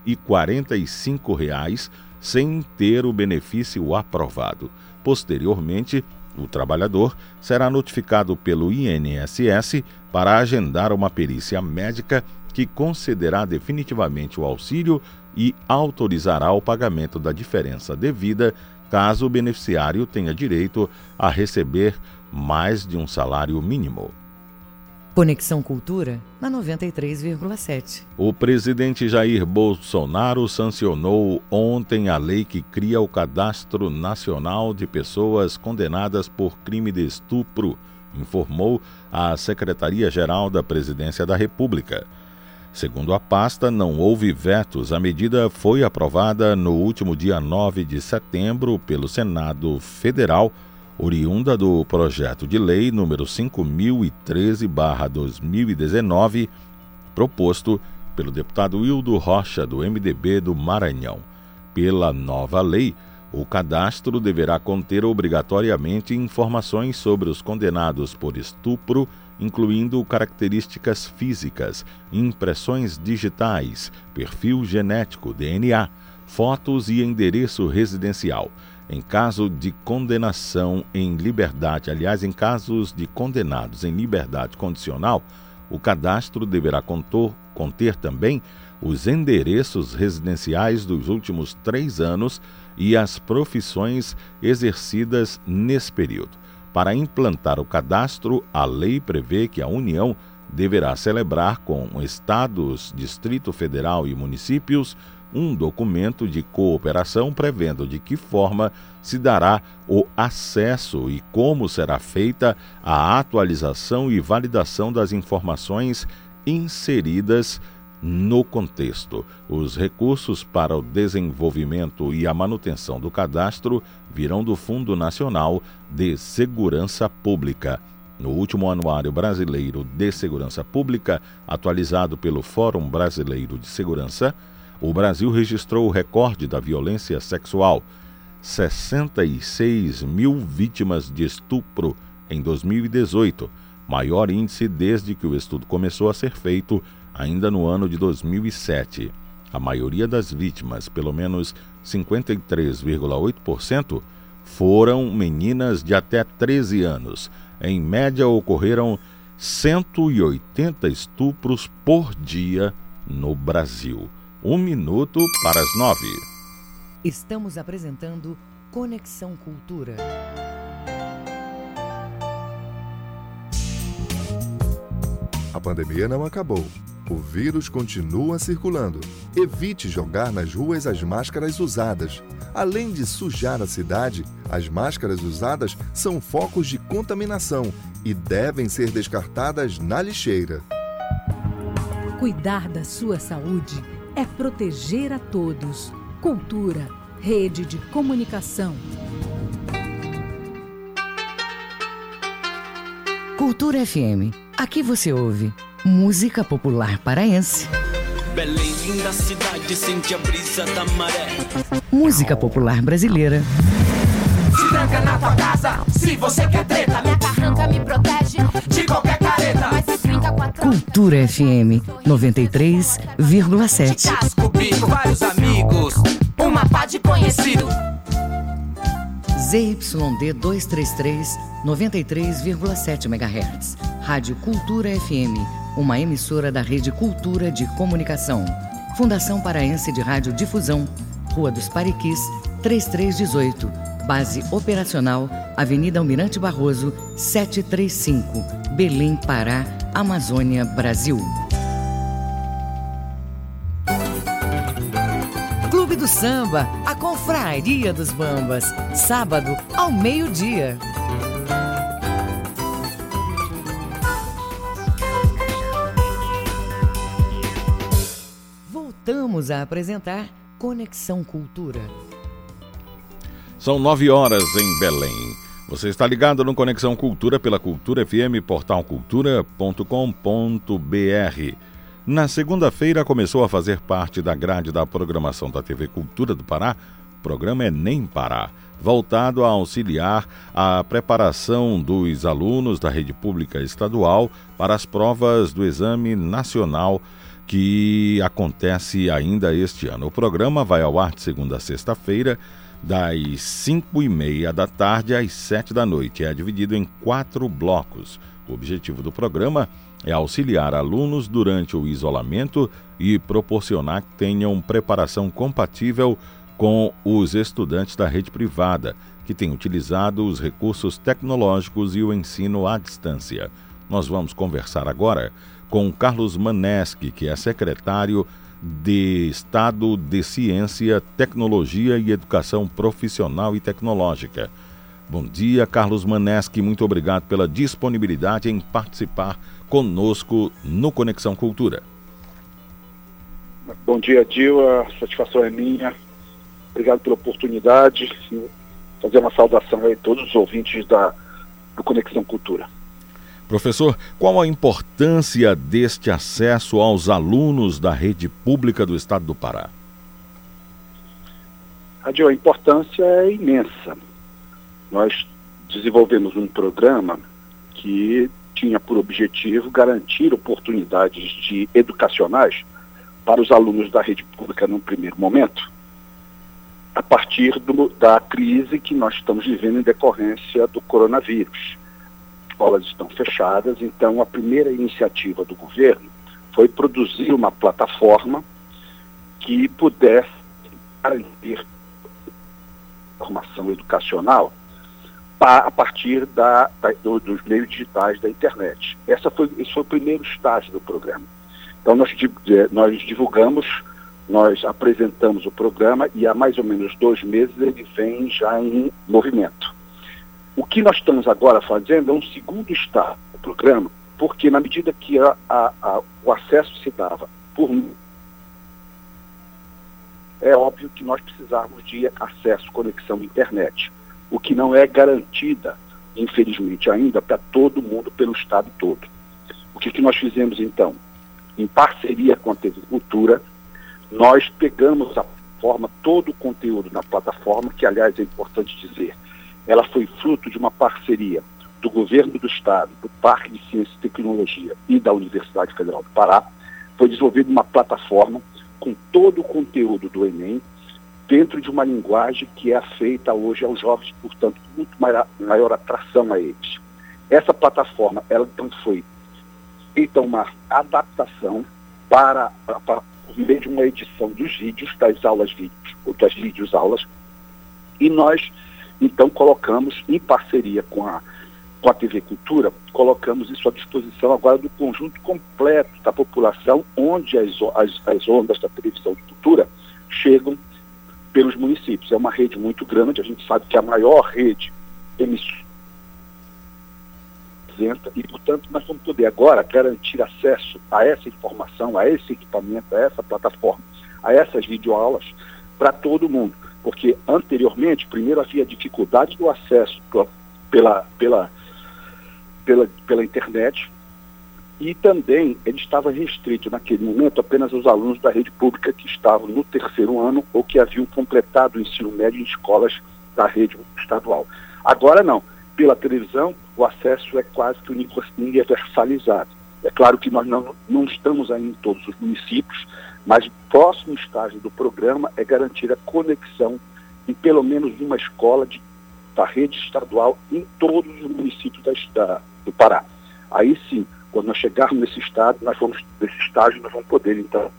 B: 1.045, sem ter o benefício aprovado. Posteriormente, o trabalhador será notificado pelo INSS para agendar uma perícia médica que concederá definitivamente o auxílio e autorizará o pagamento da diferença devida caso o beneficiário tenha direito a receber mais de um salário mínimo.
A: Conexão Cultura na 93,7.
B: O presidente Jair Bolsonaro sancionou ontem a lei que cria o Cadastro Nacional de Pessoas Condenadas por Crime de Estupro, informou a Secretaria-Geral da Presidência da República. Segundo a pasta, não houve vetos. A medida foi aprovada no último dia 9 de setembro pelo Senado Federal oriunda do projeto de lei número 5013/2019, proposto pelo deputado Wildo Rocha do MDB do Maranhão. Pela nova lei, o cadastro deverá conter obrigatoriamente informações sobre os condenados por estupro, incluindo características físicas, impressões digitais, perfil genético, DNA, fotos e endereço residencial em caso de condenação em liberdade, aliás, em casos de condenados em liberdade condicional, o cadastro deverá contor, conter também os endereços residenciais dos últimos três anos e as profissões exercidas nesse período. Para implantar o cadastro, a lei prevê que a União deverá celebrar com estados, Distrito Federal e municípios um documento de cooperação prevendo de que forma se dará o acesso e como será feita a atualização e validação das informações inseridas no contexto. Os recursos para o desenvolvimento e a manutenção do cadastro virão do Fundo Nacional de Segurança Pública. No último Anuário Brasileiro de Segurança Pública, atualizado pelo Fórum Brasileiro de Segurança, o Brasil registrou o recorde da violência sexual: 66 mil vítimas de estupro em 2018, maior índice desde que o estudo começou a ser feito, ainda no ano de 2007. A maioria das vítimas, pelo menos 53,8%, foram meninas de até 13 anos em média, ocorreram 180 estupros por dia no Brasil. Um minuto para as nove.
A: Estamos apresentando Conexão Cultura.
M: A pandemia não acabou. O vírus continua circulando. Evite jogar nas ruas as máscaras usadas. Além de sujar a cidade, as máscaras usadas são focos de contaminação e devem ser descartadas na lixeira.
N: Cuidar da sua saúde é proteger a todos. Cultura, rede de comunicação.
A: Cultura FM. Aqui você ouve música popular paraense.
O: Belém, linda cidade, sente a brisa da maré.
A: Música popular brasileira.
O: Se tranca na tua casa, se você quer treta.
P: Minha carranca me protege
O: de qualquer
A: Cultura FM 93,7.
O: Casco, bico, vários amigos, uma pá de conhecido.
A: ZYD 233, 93,7 MHz. Rádio Cultura FM, uma emissora da Rede Cultura de Comunicação. Fundação Paraense de Rádio Difusão, Rua dos Pariquis, 3318. Base operacional, Avenida Almirante Barroso, 735, Belém, Pará, Amazônia, Brasil. Clube do Samba, a Confraria dos Bambas, sábado ao meio-dia. Voltamos a apresentar Conexão Cultura.
B: São nove horas em Belém. Você está ligado no Conexão Cultura pela Cultura FM, portal cultura.com.br. Na segunda-feira começou a fazer parte da grade da programação da TV Cultura do Pará, programa Enem Pará, voltado a auxiliar a preparação dos alunos da rede pública estadual para as provas do Exame Nacional que acontece ainda este ano. O programa vai ao ar de segunda a sexta-feira, das 5 e meia da tarde às 7 da noite. É dividido em quatro blocos. O objetivo do programa é auxiliar alunos durante o isolamento e proporcionar que tenham preparação compatível com os estudantes da rede privada, que têm utilizado os recursos tecnológicos e o ensino à distância. Nós vamos conversar agora com Carlos Maneschi, que é secretário de Estado de Ciência, Tecnologia e Educação Profissional e Tecnológica. Bom dia, Carlos Maneschi. Muito obrigado pela disponibilidade em participar conosco no Conexão Cultura.
Q: Bom dia, Dil. A satisfação é minha. Obrigado pela oportunidade. Fazer uma saudação a todos os ouvintes da, do Conexão Cultura.
B: Professor, qual a importância deste acesso aos alunos da rede pública do Estado do Pará?
Q: A importância é imensa. Nós desenvolvemos um programa que tinha por objetivo garantir oportunidades de educacionais para os alunos da rede pública num primeiro momento, a partir do, da crise que nós estamos vivendo em decorrência do coronavírus. Escolas estão fechadas, então a primeira iniciativa do governo foi produzir uma plataforma que pudesse garantir formação educacional a partir da, da, do, dos meios digitais da internet. Essa foi, esse foi o primeiro estágio do programa. Então, nós, nós divulgamos nós apresentamos o programa e há mais ou menos dois meses ele vem já em movimento. O que nós estamos agora fazendo é um segundo estágio do programa, porque na medida que a, a, a, o acesso se dava por é óbvio que nós precisamos de acesso, conexão à internet, o que não é garantida, infelizmente ainda, para todo mundo, pelo Estado todo. O que, que nós fizemos então? Em parceria com a TV Cultura, nós pegamos a forma, todo o conteúdo na plataforma, que aliás é importante dizer, ela foi fruto de uma parceria do governo do estado, do Parque de Ciência e Tecnologia e da Universidade Federal do Pará, foi desenvolvida uma plataforma com todo o conteúdo do Enem dentro de uma linguagem que é feita hoje aos jovens, portanto, muito maior, maior atração a eles. Essa plataforma, ela então foi feita uma adaptação para, para por meio de uma edição dos vídeos, das aulas vídeos, ou das vídeos aulas, e nós então colocamos em parceria com a com a TV Cultura, colocamos isso à disposição agora do conjunto completo da população, onde as, as, as ondas da televisão de cultura chegam pelos municípios. É uma rede muito grande, a gente sabe que é a maior rede emissora e, portanto, nós vamos poder agora garantir acesso a essa informação, a esse equipamento, a essa plataforma, a essas videoaulas para todo mundo. Porque anteriormente, primeiro havia dificuldade do acesso pela, pela pela, pela internet e também ele estava restrito naquele momento apenas aos alunos da rede pública que estavam no terceiro ano ou que haviam completado o ensino médio em escolas da rede estadual. Agora não, pela televisão o acesso é quase que universalizado. É claro que nós não, não estamos ainda em todos os municípios, mas o próximo estágio do programa é garantir a conexão em pelo menos uma escola de, da rede estadual em todos os municípios da, da, do Pará. Aí sim, quando nós chegarmos nesse estado, nós vamos, nesse estágio, nós vamos poder, então.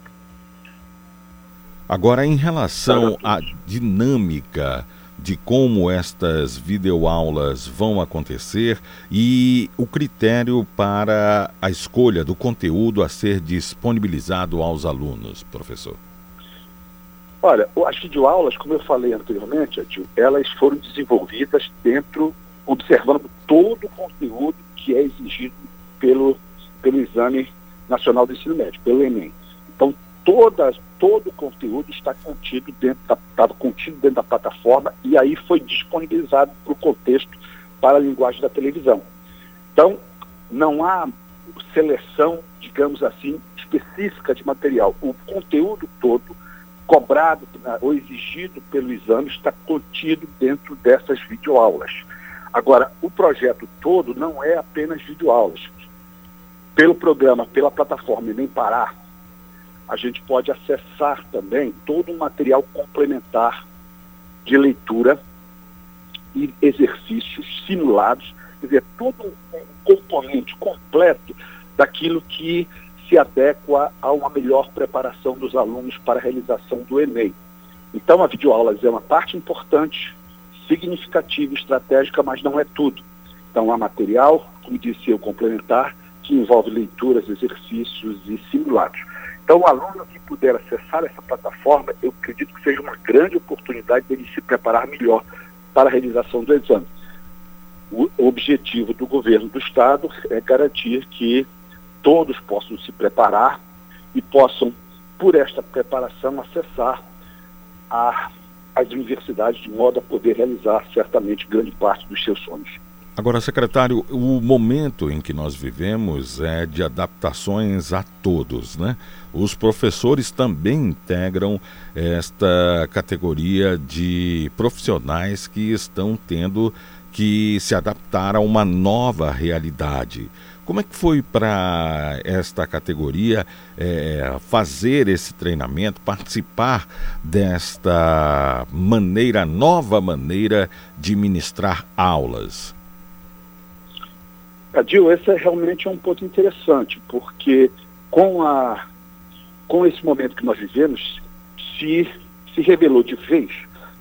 B: Agora, em relação à dinâmica de como estas videoaulas vão acontecer e o critério para a escolha do conteúdo a ser disponibilizado aos alunos, professor.
Q: Olha, as videoaulas, como eu falei anteriormente, elas foram desenvolvidas dentro, observando todo o conteúdo que é exigido pelo, pelo Exame Nacional do Ensino Médio, pelo Enem. Então, todas, todo o conteúdo está contido dentro da, estava contido dentro da plataforma e aí foi disponibilizado para o contexto para a linguagem da televisão. Então, não há seleção, digamos assim, específica de material. O conteúdo todo, cobrado ou exigido pelo exame, está contido dentro dessas videoaulas. Agora, o projeto todo não é apenas videoaulas. Pelo programa, pela plataforma Enem Pará, a gente pode acessar também todo um material complementar de leitura e exercícios simulados, quer dizer, todo um componente completo daquilo que se adequa a uma melhor preparação dos alunos para a realização do Enem. Então, a videoaulas é uma parte importante significativa, estratégica, mas não é tudo. Então há material, como disse eu, complementar, que envolve leituras, exercícios e simulados. Então o aluno que puder acessar essa plataforma, eu acredito que seja uma grande oportunidade dele se preparar melhor para a realização do exame. O objetivo do governo do Estado é garantir que todos possam se preparar e possam, por esta preparação, acessar a as universidades de modo a poder realizar certamente grande parte dos seus sonhos.
B: Agora, secretário, o momento em que nós vivemos é de adaptações a todos, né? Os professores também integram esta categoria de profissionais que estão tendo que se adaptar a uma nova realidade. Como é que foi para esta categoria é, fazer esse treinamento, participar desta maneira, nova maneira de ministrar aulas?
Q: Adil, esse é realmente um ponto interessante, porque com, a, com esse momento que nós vivemos, se, se revelou de vez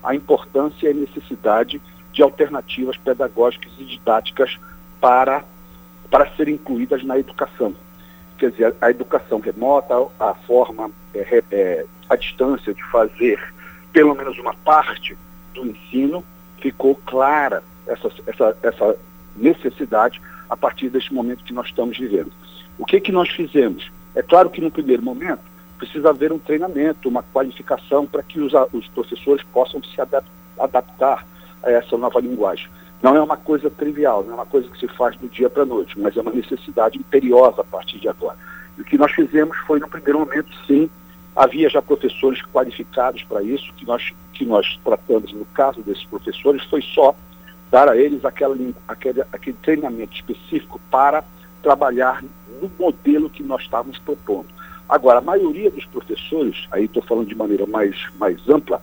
Q: a importância e a necessidade de alternativas pedagógicas e didáticas para para serem incluídas na educação. Quer dizer, a educação remota, a forma, é, é, à distância, de fazer pelo menos uma parte do ensino, ficou clara essa, essa, essa necessidade a partir deste momento que nós estamos vivendo. O que, que nós fizemos? É claro que no primeiro momento precisa haver um treinamento, uma qualificação para que os, os professores possam se adaptar a essa nova linguagem. Não é uma coisa trivial, não é uma coisa que se faz do dia para a noite, mas é uma necessidade imperiosa a partir de agora. E o que nós fizemos foi, no primeiro momento, sim, havia já professores qualificados para isso, que nós, que nós tratamos no caso desses professores foi só dar a eles aquela, aquele, aquele treinamento específico para trabalhar no modelo que nós estávamos propondo. Agora, a maioria dos professores, aí estou falando de maneira mais, mais ampla,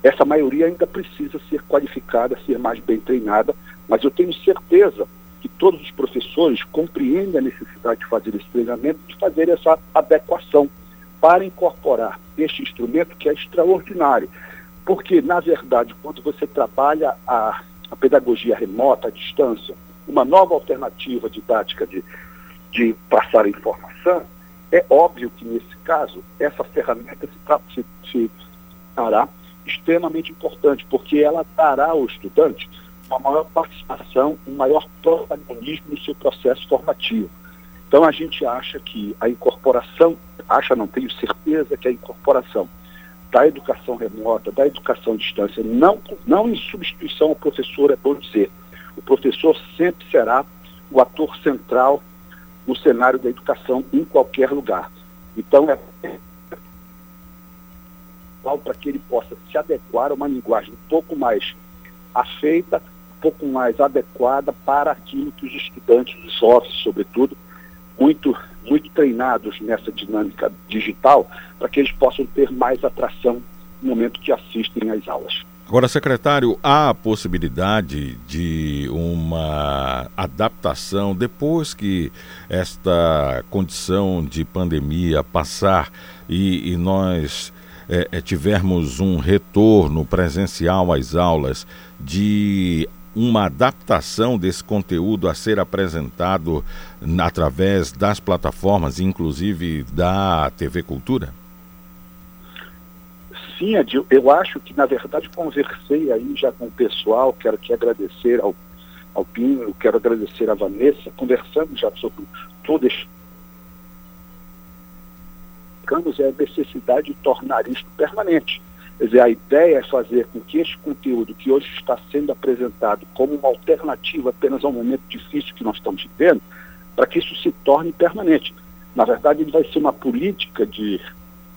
Q: essa maioria ainda precisa ser qualificada, ser mais bem treinada, mas eu tenho certeza que todos os professores compreendem a necessidade de fazer esse treinamento, de fazer essa adequação para incorporar este instrumento que é extraordinário. Porque, na verdade, quando você trabalha a, a pedagogia remota, à distância, uma nova alternativa didática de, de passar a informação, é óbvio que, nesse caso, essa ferramenta se, dará extremamente importante, porque ela dará ao estudante uma maior participação, um maior protagonismo no seu processo formativo. Então a gente acha que a incorporação, acha não tenho certeza que a incorporação da educação remota, da educação à distância, não, não em substituição ao professor, é bom dizer. O professor sempre será o ator central no cenário da educação em qualquer lugar. Então é para que ele possa se adequar a uma linguagem um pouco mais afeita, um pouco mais adequada para aquilo que os estudantes, os jovens, sobretudo, muito, muito treinados nessa dinâmica digital, para que eles possam ter mais atração no momento que assistem às aulas.
B: Agora, secretário, há a possibilidade de uma adaptação depois que esta condição de pandemia passar e, e nós é, tivermos um retorno presencial às aulas, de uma adaptação desse conteúdo a ser apresentado através das plataformas, inclusive da TV Cultura?
Q: Sim, Adil, eu acho que, na verdade, conversei aí já com o pessoal, quero aqui agradecer ao, ao Pinho, quero agradecer a Vanessa, conversamos já sobre todo esse é a necessidade de tornar isso permanente. Quer dizer, a ideia é fazer com que este conteúdo que hoje está sendo apresentado como uma alternativa apenas ao momento difícil que nós estamos vivendo, para que isso se torne permanente. Na verdade, ele vai ser uma política de,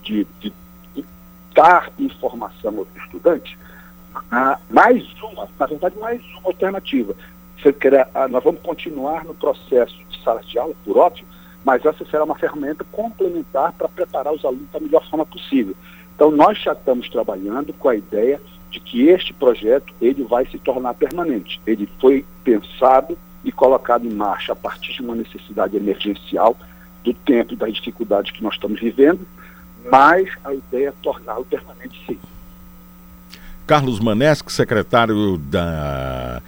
Q: de, de, de dar informação ao estudante, ah, mais uma, na verdade, mais uma alternativa. Quer, nós vamos continuar no processo de sala de aula, por óbvio, mas essa será uma ferramenta complementar para preparar os alunos da melhor forma possível. Então nós já estamos trabalhando com a ideia de que este projeto ele vai se tornar permanente. Ele foi pensado e colocado em marcha a partir de uma necessidade emergencial do tempo e das dificuldades que nós estamos vivendo, mas a ideia é torná-lo permanente sim.
B: Carlos Manesque, secretário da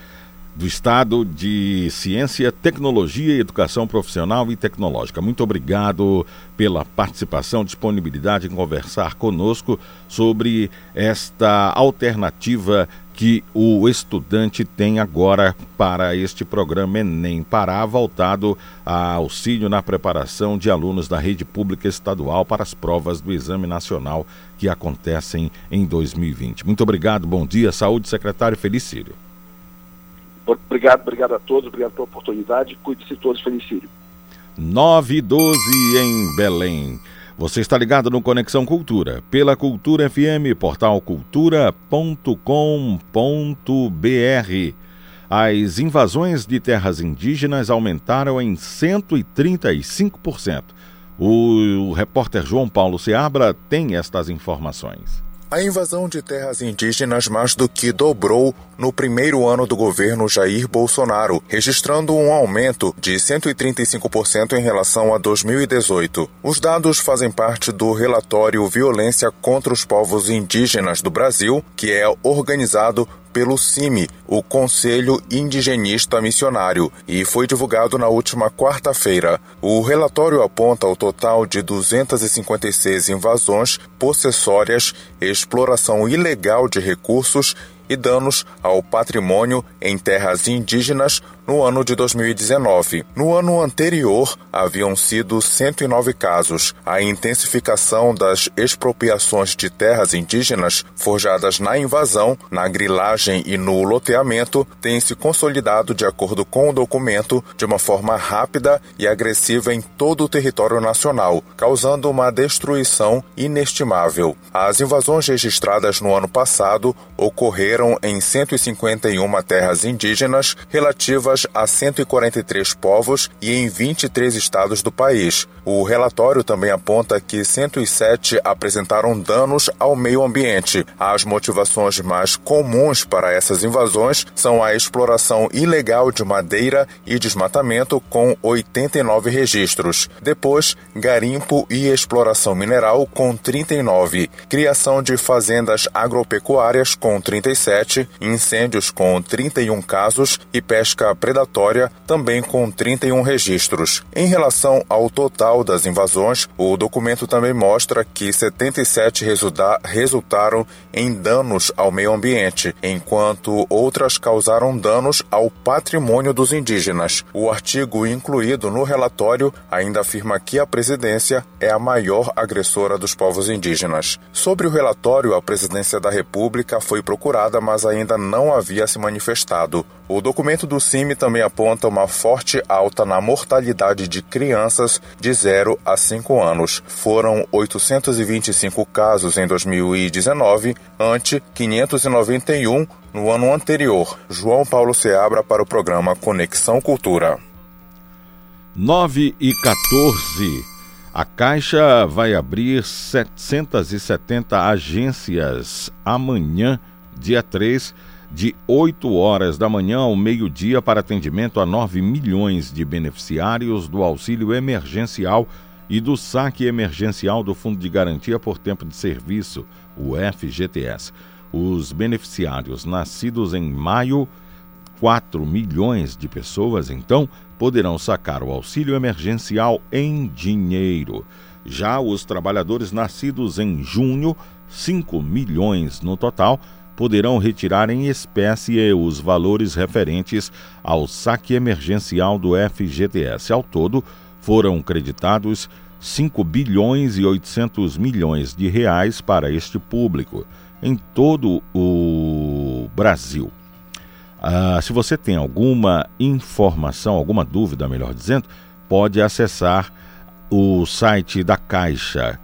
B: do Estado de Ciência, Tecnologia e Educação Profissional e Tecnológica. Muito obrigado pela participação, disponibilidade em conversar conosco sobre esta alternativa que o estudante tem agora para este programa Enem Pará, voltado a auxílio na preparação de alunos da rede pública estadual para as provas do Exame Nacional que acontecem em 2020. Muito obrigado, bom dia, saúde, secretário Felicílio.
Q: Obrigado, obrigado a todos, obrigado pela oportunidade. Cuide-se todos, Felicílio.
B: 9 e 12 em Belém. Você está ligado no Conexão Cultura, pela Cultura FM, portal cultura.com.br. As invasões de terras indígenas aumentaram em 135%. O repórter João Paulo Seabra tem estas informações.
J: A invasão de terras indígenas mais do que dobrou no primeiro ano do governo Jair Bolsonaro, registrando um aumento de 135% em relação a 2018. Os dados fazem parte do relatório Violência contra os Povos Indígenas do Brasil, que é organizado pelo CIMI, o Conselho Indigenista Missionário, e foi divulgado na última quarta-feira. O relatório aponta o total de 256 invasões possessórias, exploração ilegal de recursos e danos ao patrimônio em terras indígenas no ano de 2019. No ano anterior, haviam sido 109 casos. A intensificação das expropriações de terras indígenas forjadas na invasão, na grilagem e no loteamento tem se consolidado de acordo com o documento de uma forma rápida e agressiva em todo o território nacional, causando uma destruição inestimável. As invasões registradas no ano passado ocorreram em 151 terras indígenas relativas a 143 povos e em 23 estados do país. O relatório também aponta que 107 apresentaram danos ao meio ambiente. As motivações mais comuns para essas invasões são a exploração ilegal de madeira e desmatamento, com 89 registros. Depois, garimpo e exploração mineral, com 39. Criação de fazendas agropecuárias, com 37. Incêndios, com 31 casos. E pesca predatória, também com 31 registros. Em relação ao total das invasões, o documento também mostra que 77 resulta resultaram em danos ao meio ambiente, enquanto outras causaram danos ao patrimônio dos indígenas. O artigo incluído no relatório ainda afirma que a presidência é a maior agressora dos povos indígenas. Sobre o relatório, a presidência da República foi procurada, mas ainda não havia se manifestado. O documento do CIMI também aponta uma forte alta na mortalidade de crianças de 0 a 5 anos. Foram 825 casos em 2019, ante 591 no ano anterior. João Paulo Seabra para o programa Conexão Cultura.
B: 9 e 14. A Caixa vai abrir 770 agências amanhã, dia 3 de 8 horas da manhã ao meio-dia para atendimento a 9 milhões de beneficiários do auxílio emergencial e do saque emergencial do Fundo de Garantia por Tempo de Serviço, o FGTS. Os beneficiários nascidos em maio, 4 milhões de pessoas, então, poderão sacar o auxílio emergencial em dinheiro. Já os trabalhadores nascidos em junho, 5 milhões no total, poderão retirar em espécie os valores referentes ao saque emergencial do FGTS. Ao todo, foram creditados 5 bilhões e 800 milhões de reais para este público em todo o Brasil. Ah, se você tem alguma informação, alguma dúvida, melhor dizendo, pode acessar o site da Caixa.gov.br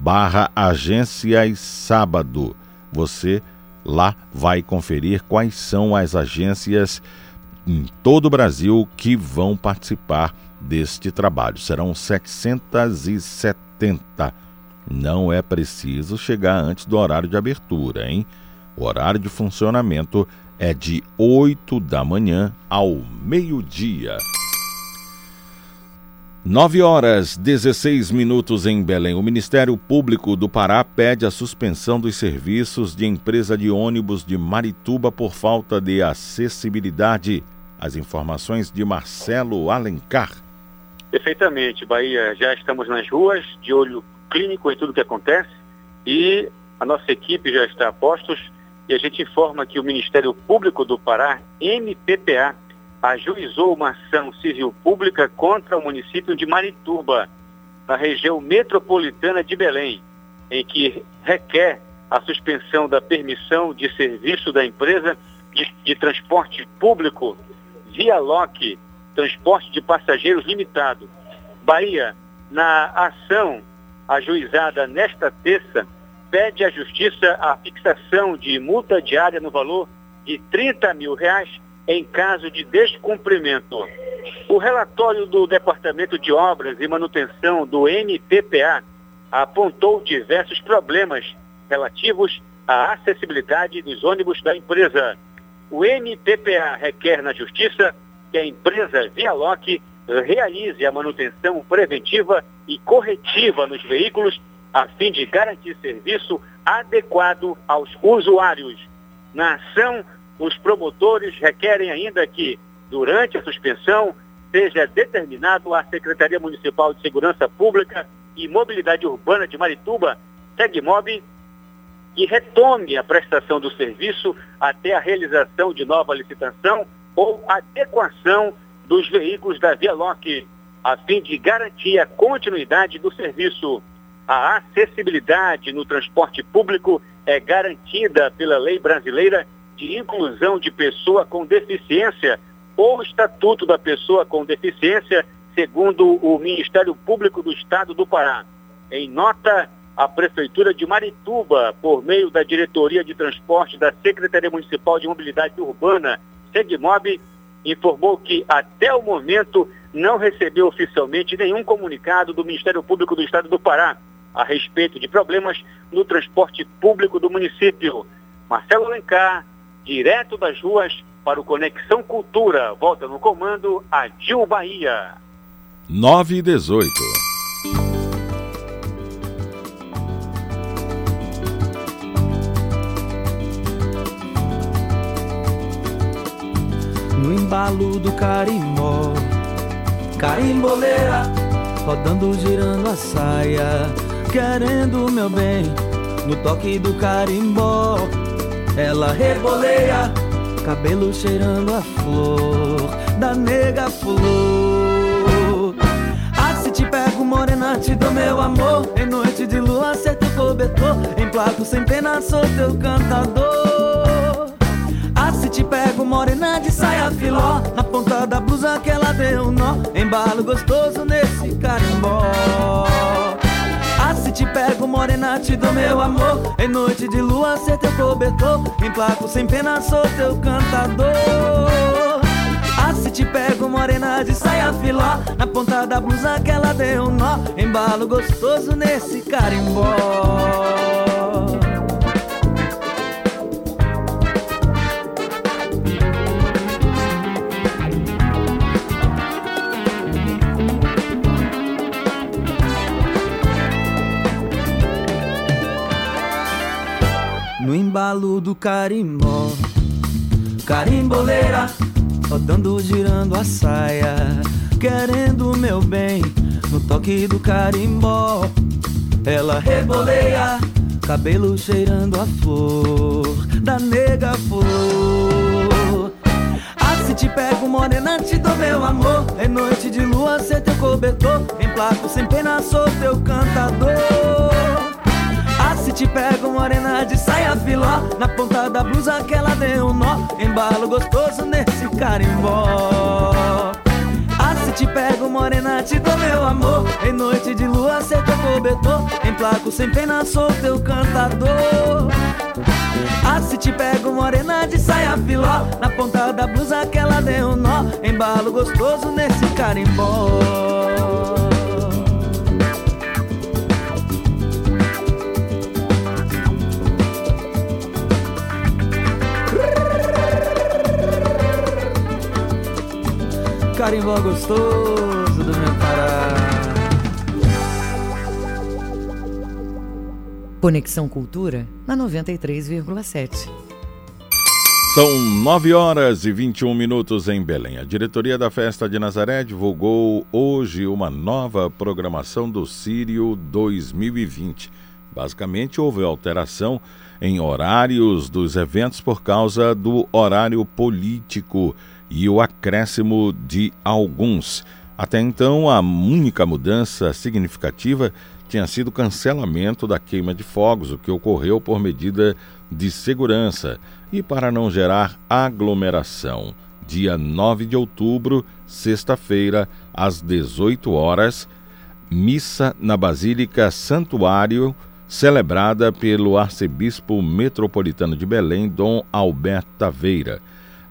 B: barra agências sábado. Você lá vai conferir quais são as agências em todo o Brasil que vão participar deste trabalho. Serão 770. Não é preciso chegar antes do horário de abertura, hein? O horário de funcionamento é de 8 da manhã ao meio-dia. 9 horas 16 minutos em Belém. O Ministério Público do Pará pede a suspensão dos serviços de empresa de ônibus de Marituba por falta de acessibilidade. As informações de Marcelo Alencar.
R: Perfeitamente, Bahia. Já estamos nas ruas, de olho clínico em tudo que acontece e a nossa equipe já está a postos e a gente informa que o Ministério Público do Pará, MPPA, ajuizou uma ação civil pública contra o município de Marituba, na região metropolitana de Belém, em que requer a suspensão da permissão de serviço da empresa de, de transporte público Via Loc, transporte de passageiros limitado. Bahia, na ação ajuizada nesta terça, pede à Justiça a fixação de multa diária no valor de 30 mil reais em caso de descumprimento. O relatório do Departamento de Obras e Manutenção do MPPA apontou diversos problemas relativos à acessibilidade dos ônibus da empresa. O MPPA requer na Justiça que a empresa Vialoc realize a manutenção preventiva e corretiva nos veículos a fim de garantir serviço adequado aos usuários. Na ação, os promotores requerem ainda que, durante a suspensão, seja determinado à Secretaria Municipal de Segurança Pública e Mobilidade Urbana de Marituba, SEGMOB, que retome a prestação do serviço até a realização de nova licitação ou adequação dos veículos da Via Loc, a fim de garantir a continuidade do serviço. A acessibilidade no transporte público é garantida pela lei brasileira de inclusão de pessoa com deficiência ou Estatuto da Pessoa com Deficiência, segundo o Ministério Público do Estado do Pará. Em nota, a Prefeitura de Marituba, por meio da Diretoria de Transporte da Secretaria Municipal de Mobilidade Urbana, SEGMOB, informou que até o momento não recebeu oficialmente nenhum comunicado do Ministério Público do Estado do Pará a respeito de problemas no transporte público do município. Marcelo Alencar, direto das ruas para o Conexão Cultura. Volta no comando a Gil Bahia.
B: 9 e 18.
S: No embalo do carimbó, carimboleira, rodando, girando a saia, querendo meu bem. No toque do carimbó, ela reboleia cabelo cheirando a flor da nega flor. Ah, se te pego, morena, te dou meu amor. Em noite de lua, teu cobertor. Em placo sem pena, sou teu cantador. Ah, se te pego, morena, de saia filó. Na ponta da blusa que ela deu um nó. Embalo gostoso nesse carimbó se te pego, morena, te dou meu amor. Em noite de lua, ser teu cobertor. Em placo sem pena, sou teu cantador. Ah, se te pego, morena, de saia filó. Na ponta da blusa que ela deu um nó. Embalo gostoso nesse carimbó. No embalo do carimbó. Carimboleira, rodando, girando a saia, querendo meu bem, no toque do carimbó. Ela reboleia, cabelo cheirando a flor da nega flor. Ah, se te pego, morena, te dou meu amor. É noite de lua, ser teu cobertor. Em placo sem pena, sou teu cantador se te pego morena de saia filó. Na ponta da blusa que ela deu um nó. Embalo gostoso nesse carimbó. Ah, se te pego morena te dou meu amor. Em noite de lua cê teu cobertor. Em placo sem pena sou teu cantador. Ah, se te pego morena de saia filó. Na ponta da blusa que ela deu um nó. Embalo gostoso nesse carimbó carimbó gostoso do meu Pará.
A: Conexão Cultura na 93,7.
B: São 9 horas e 21 minutos em Belém. A diretoria da Festa de Nazaré divulgou hoje uma nova programação do Sírio 2020. Basicamente, houve alteração em horários dos eventos por causa do horário político e o acréscimo de alguns. Até então, a única mudança significativa tinha sido o cancelamento da queima de fogos, o que ocorreu por medida de segurança e para não gerar aglomeração. Dia 9 de outubro, sexta-feira, às 18 horas, missa na Basílica Santuário, celebrada pelo arcebispo metropolitano de Belém, Dom Alberto Taveira.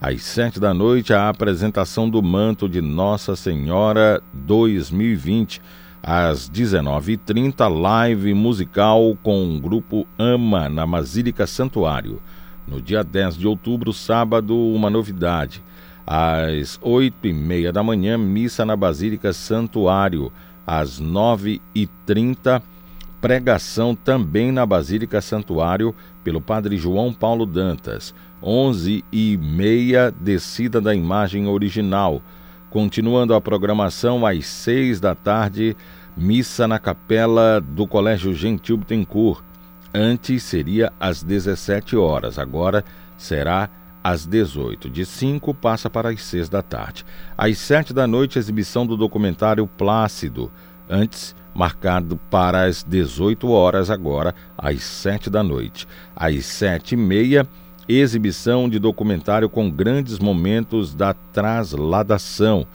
B: Às sete da noite, a apresentação do manto de Nossa Senhora 2020. Às 19h30, live musical com o grupo Ama na Basílica Santuário. No dia 10 de outubro, sábado, uma novidade. Às 8h30 da manhã, missa na Basílica Santuário. Às 9h30, pregação também na Basílica Santuário pelo Padre João Paulo Dantas. 11 e meia, descida da imagem original. Continuando a programação, às 6 da tarde, missa na capela do Colégio Gentil Bittencourt. Antes seria às 17 horas, agora será às 18. De 5 passa para as 6 da tarde. Às 7 da noite, exibição do documentário Plácido. Antes, marcado para as 18 horas, agora às 7 da noite. Às 7 e meia, exibição de documentário com grandes momentos da trasladação.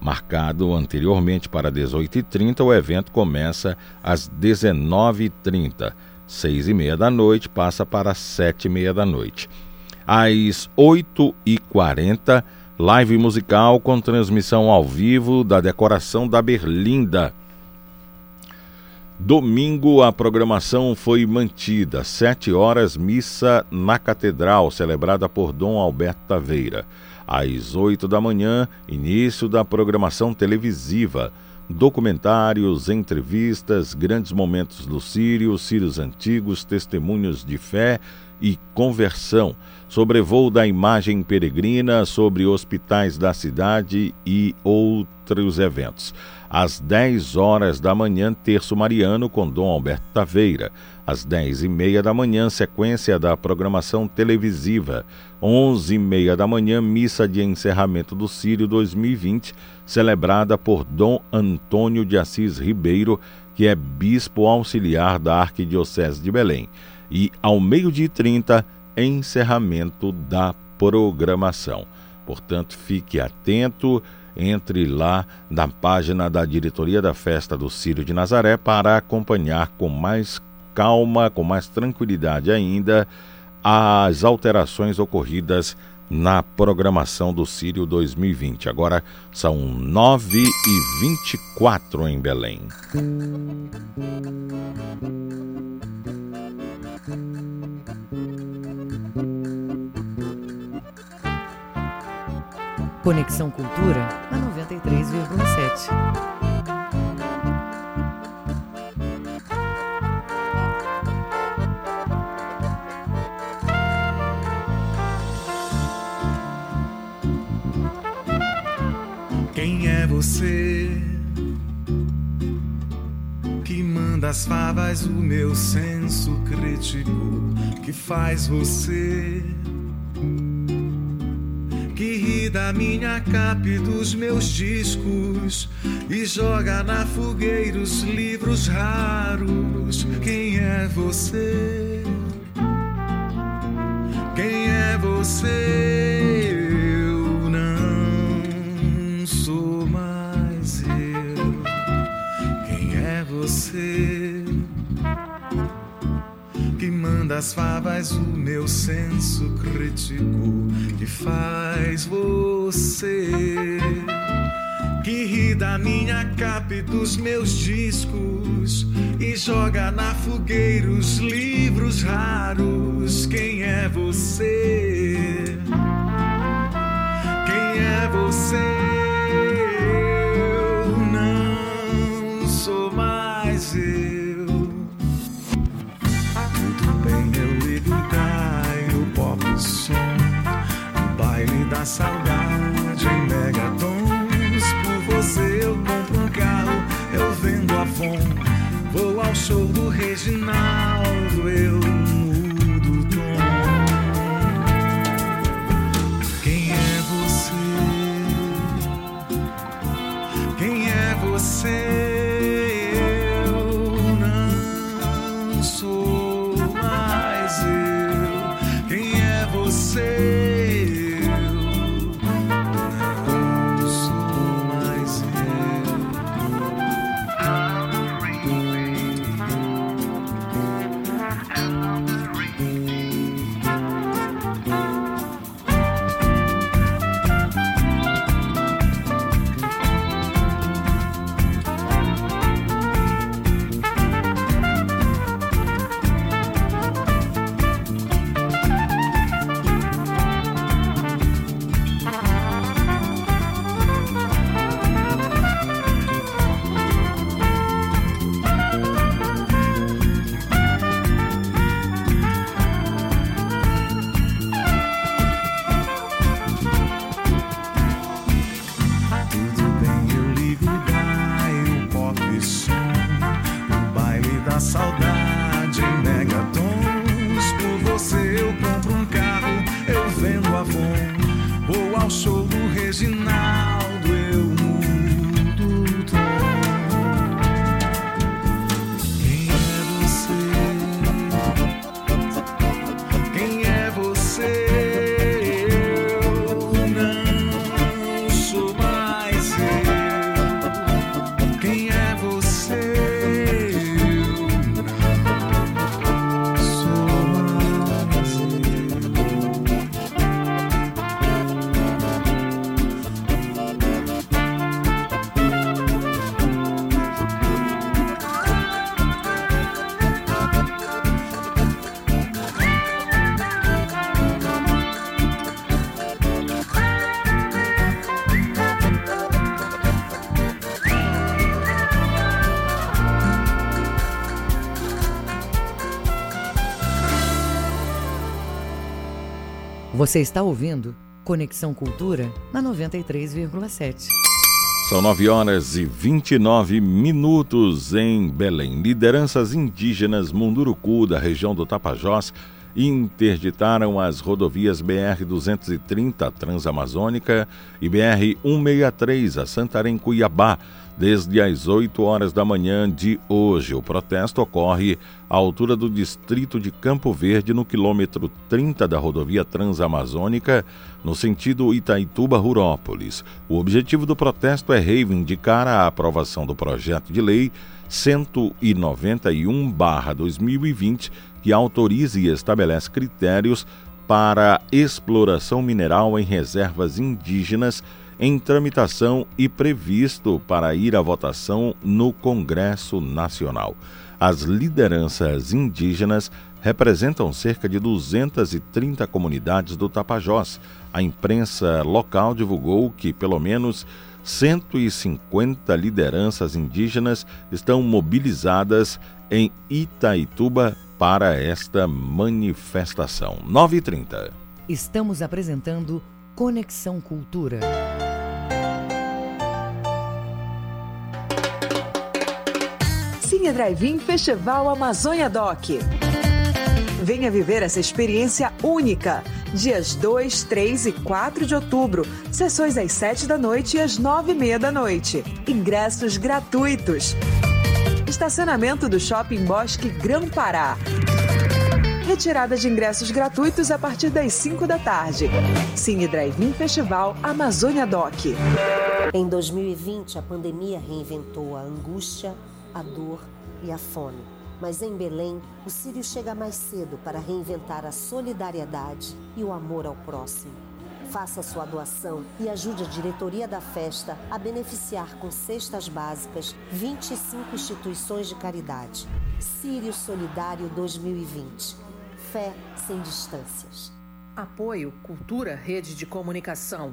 B: Marcado anteriormente para 18h30, o evento começa às 19h30. Seis e meia da noite passa para sete e meia da noite. Às 8h40, live musical com transmissão ao vivo da decoração da Berlinda. Domingo a programação foi mantida. Sete horas, missa na Catedral, celebrada por Dom Alberto Taveira. Às oito da manhã, início da programação televisiva. Documentários, entrevistas, grandes momentos do Sírio, Sírios antigos, testemunhos de fé e conversão. Sobrevoo da imagem peregrina sobre hospitais da cidade e outros eventos às 10 horas da manhã, terço mariano com Dom Alberto Taveira. Às 10 e meia da manhã, sequência da programação televisiva. 11 e meia da manhã, missa de encerramento do Sírio 2020, celebrada por Dom Antônio de Assis Ribeiro, que é bispo auxiliar da Arquidiocese de Belém. E ao meio-dia e 30, encerramento da programação. Portanto, fique atento entre lá na página da diretoria da festa do Círio de Nazaré para acompanhar com mais calma, com mais tranquilidade ainda, as alterações ocorridas na programação do Círio 2020. Agora são 9 e 24 em Belém.
A: Conexão Cultura na 93,7.
T: Quem é você que manda as favas o meu senso crítico que faz você que ri da minha capa e dos meus discos e joga na fogueira os livros raros. Quem é você? Quem é você? Eu não sou mais eu. Quem é você? Que manda as favas o meu senso crítico que faz você que ri da minha capa e dos meus discos e joga na fogueira os livros raros. Quem é você? Quem é você? Da saudade em megatons. Por você eu compro um carro, eu vendo a Avon. Vou ao show do Reginaldo, Você
A: está ouvindo Conexão Cultura na 93,7.
B: São 9 horas e 29 minutos em Belém. Lideranças indígenas Munduruku, da região do Tapajós, interditaram as rodovias BR-230 Transamazônica e BR-163 a Santarém-Cuiabá desde as 8 horas da manhã de hoje. O protesto ocorre à altura do distrito de Campo Verde, no quilômetro 30 da rodovia Transamazônica, no sentido Itaituba-Rurópolis. O objetivo do protesto é reivindicar a aprovação do projeto de lei 191-2020, que autoriza e estabelece critérios para exploração mineral em reservas indígenas em tramitação e previsto para ir à votação no Congresso Nacional. As lideranças indígenas representam cerca de 230 comunidades do Tapajós. A imprensa local divulgou que pelo menos 150 lideranças indígenas estão mobilizadas em Itaituba para esta manifestação. 9h30.
A: Estamos apresentando Conexão Cultura.
S: Cine Drive-In Festival Amazônia Doc. Venha viver essa experiência única. Dias 2, 3 e 4 de outubro. Sessões às 7 da noite e às 9 e meia da noite. Ingressos gratuitos. Estacionamento do Shopping Bosque Grão Pará. Retirada de ingressos gratuitos a partir das 5 da tarde. Cine Drive-In Festival Amazônia Doc.
U: Em 2020, a pandemia reinventou a angústia, a dor e a fome. Mas em Belém, o Sírio chega mais cedo para reinventar a solidariedade e o amor ao próximo. Faça sua doação e ajude a diretoria da festa a beneficiar com cestas básicas 25 instituições de caridade. Sírio Solidário 2020. Fé sem distâncias.
S: Apoio Cultura Rede de Comunicação.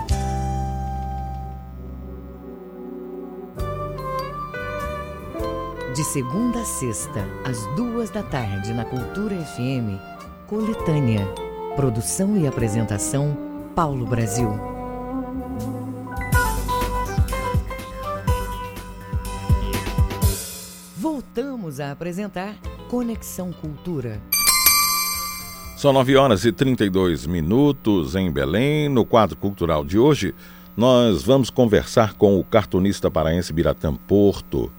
A: De segunda a sexta, às duas da tarde, na Cultura FM, Coletânea. Produção e apresentação, Paulo Brasil. Voltamos a apresentar Conexão Cultura.
B: São 9 horas e 32 minutos em Belém. No quadro cultural de hoje, nós vamos conversar com o cartunista paraense Biratã Porto.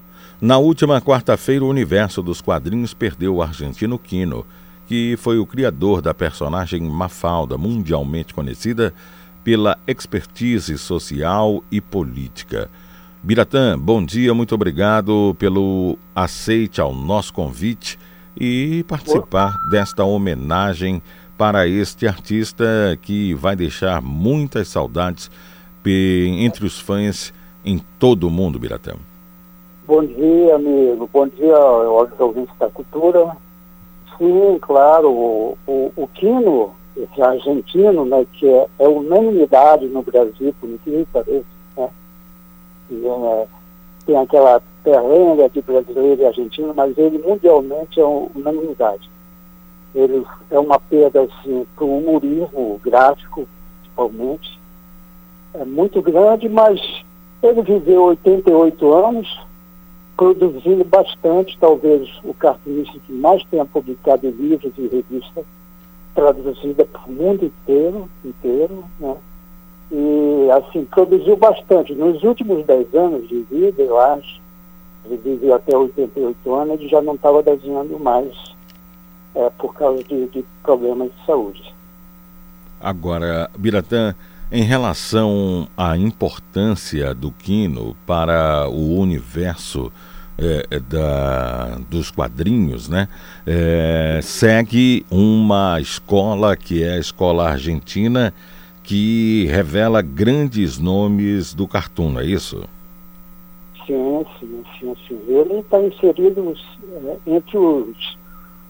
B: Na última quarta-feira, o universo dos quadrinhos perdeu o argentino Quino, que foi o criador da personagem Mafalda, mundialmente conhecida pela expertise social e política. Biratã, bom dia, muito obrigado pelo aceite ao nosso convite e participar desta homenagem para este artista que vai deixar muitas saudades entre os fãs em todo o mundo, Biratã.
V: Bom dia, amigo. Bom dia aos ouvintes da cultura. Sim, claro, o, o, o Quino, esse argentino, né, que é, é unanimidade no Brasil, por incrível que pareça, né? E, é, tem aquela terrenga de brasileiro e argentino, mas ele mundialmente é unanimidade. Ele é uma perda, assim, para o humorismo gráfico, principalmente. É muito grande, mas ele viveu 88 anos, produzindo bastante, talvez o cartunista que mais tenha publicado livros e revistas traduzida para o mundo inteiro, inteiro, né? E, assim, produziu bastante. Nos últimos 10 anos de vida, eu acho, ele viveu até 88 anos, ele já não estava desenhando mais é, por causa de, de problemas de saúde.
B: Agora, Biratã, em relação à importância do Quino para o universo é, da, dos quadrinhos, né? É, segue uma escola que é a escola argentina que revela grandes nomes do cartoon, é isso?
V: ciência, no ciência ele está inserido é, entre os,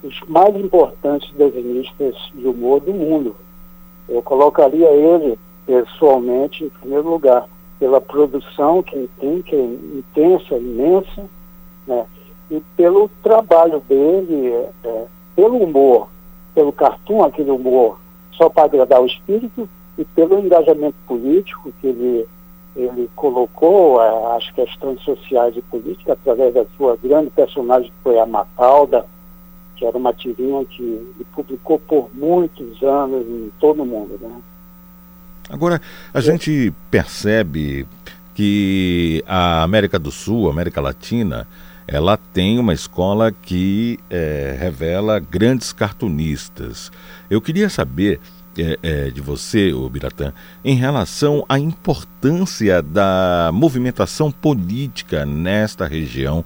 V: os mais importantes desenhistas de humor do mundo. Eu colocaria ele pessoalmente em primeiro lugar, pela produção que ele tem, que é intensa, imensa, né? e pelo trabalho dele, é, é pelo humor, pelo cartoon, aquele humor só para agradar o espírito, e pelo engajamento político que ele, ele colocou é, as questões sociais e políticas através da sua grande personagem que foi a Mafalda, que era uma tirinha que ele publicou por muitos anos em todo o mundo. Né?
B: Agora, a é. gente percebe que a América do Sul, a América Latina, ela tem uma escola que é, revela grandes cartunistas. Eu queria saber é, é, de você, o Biratã, em relação à importância da movimentação política nesta região.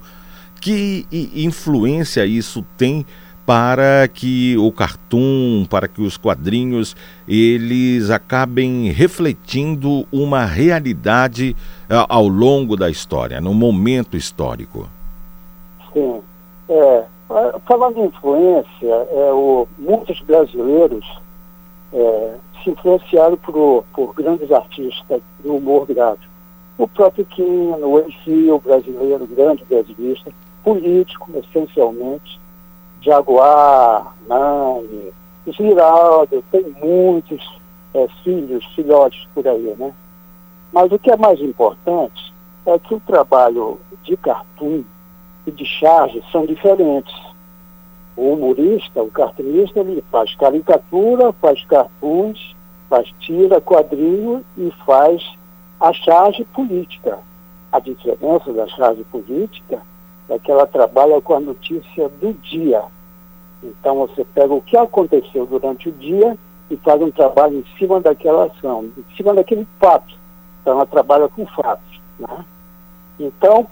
B: Que influência isso tem para que o cartoon, para que os quadrinhos, eles acabem refletindo uma realidade ao longo da história, no momento histórico?
V: Sim. É, falando em influência, é, o, muitos brasileiros é, se influenciaram por, por grandes artistas do humor gráfico. O próprio Quino, o MC, o brasileiro, grande brasileiro, político, essencialmente, Jaguar, Nani, Giraldo, tem muitos é, filhos, filhotes por aí, né? Mas o que é mais importante é que o trabalho de cartoon e de charge são diferentes. O humorista, o cartunista, ele faz caricatura, faz cartoons, faz tira, quadrinho e faz a charge política. A diferença da charge política é que ela trabalha com a notícia do dia. Então você pega o que aconteceu durante o dia e faz um trabalho em cima daquela ação, em cima daquele fato. Então ela trabalha com fatos. Né? Então,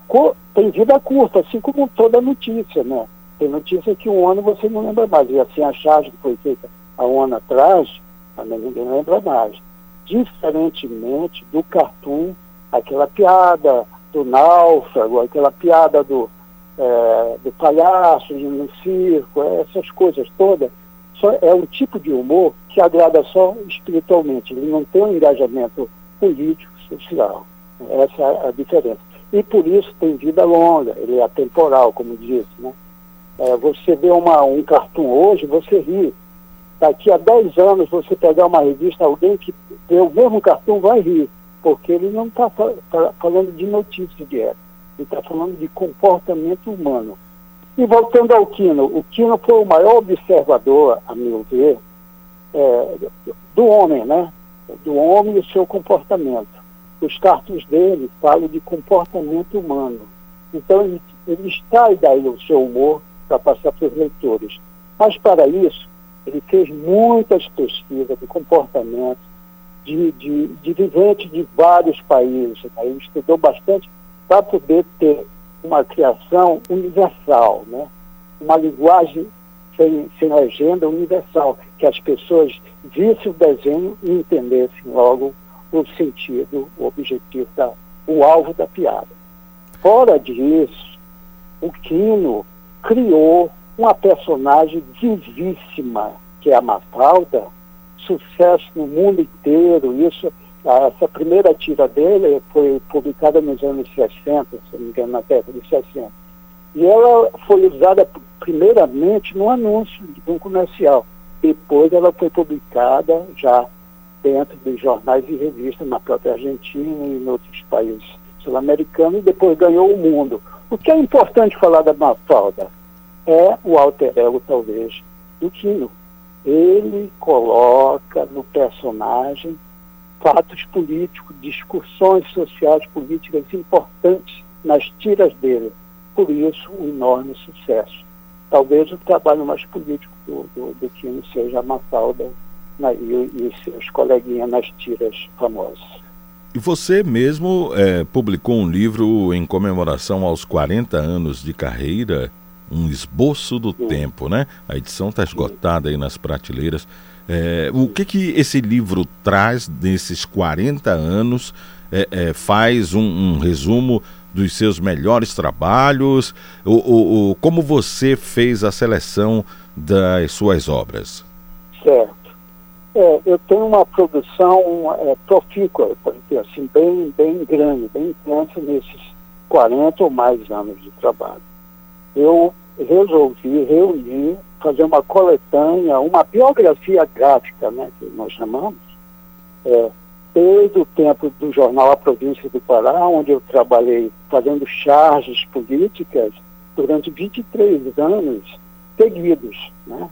V: tem vida curta, assim como toda notícia, né? Tem notícia que um ano você não lembra mais. E assim, a charge que foi feita há um ano atrás, também ninguém lembra mais. Diferentemente do cartoon, aquela piada do náufrago, aquela piada do, é, do palhaço no circo, essas coisas todas, só é um tipo de humor que agrada só espiritualmente. Ele não tem um engajamento político, social. Essa é a diferença e por isso tem vida longa, ele é atemporal, como disse. Né? É, você vê uma, um cartoon hoje, você ri. Daqui a 10 anos, você pegar uma revista, alguém que vê o mesmo cartoon vai rir, porque ele não está falando de notícia de época, ele está falando de comportamento humano. E voltando ao Quino, o Quino foi o maior observador, a meu ver, é, do homem, né? Do homem e o seu comportamento os cartos dele falam de comportamento humano. Então ele, ele extrai daí o seu humor para passar para os leitores. Mas para isso, ele fez muitas pesquisas de comportamento de, de, de viventes de vários países. Né? Ele estudou bastante para poder ter uma criação universal, né? uma linguagem sem, sem agenda universal, que as pessoas vissem o desenho e entendessem logo o sentido, o objetivo, da, o alvo da piada. Fora disso, o Quino criou uma personagem vivíssima, que é a Mafalda, sucesso no mundo inteiro. Isso, essa primeira tira dele foi publicada nos anos 60, se não me engano, na década de 60. E ela foi usada primeiramente no anúncio de um comercial. Depois ela foi publicada já dentro dos jornais e revistas na própria Argentina e em outros países sul-americanos e depois ganhou o mundo. O que é importante falar da Mafalda é o alter ego, talvez, do Quino. Ele coloca no personagem fatos políticos, discussões sociais políticas importantes nas tiras dele. Por isso, um enorme sucesso. Talvez o trabalho mais político do, do, do Quino seja a Mafalda né, e, e seus coleguinhas nas tiras famosas.
B: E você mesmo é, publicou um livro em comemoração aos 40 anos de carreira, um esboço do Sim. tempo, né? A edição está esgotada aí nas prateleiras. É, o que que esse livro traz desses 40 anos é, é, faz um, um, resumo dos seus melhores trabalhos. O, o, o, como você fez a seleção das suas obras?
V: Certo. É, eu tenho uma produção é, profícua, assim, bem, bem grande, bem intensa nesses 40 ou mais anos de trabalho. Eu resolvi reunir, fazer uma coletânea, uma biografia gráfica, né, que nós chamamos, é, desde o tempo do jornal A Província do Pará, onde eu trabalhei fazendo charges políticas durante 23 anos seguidos, né?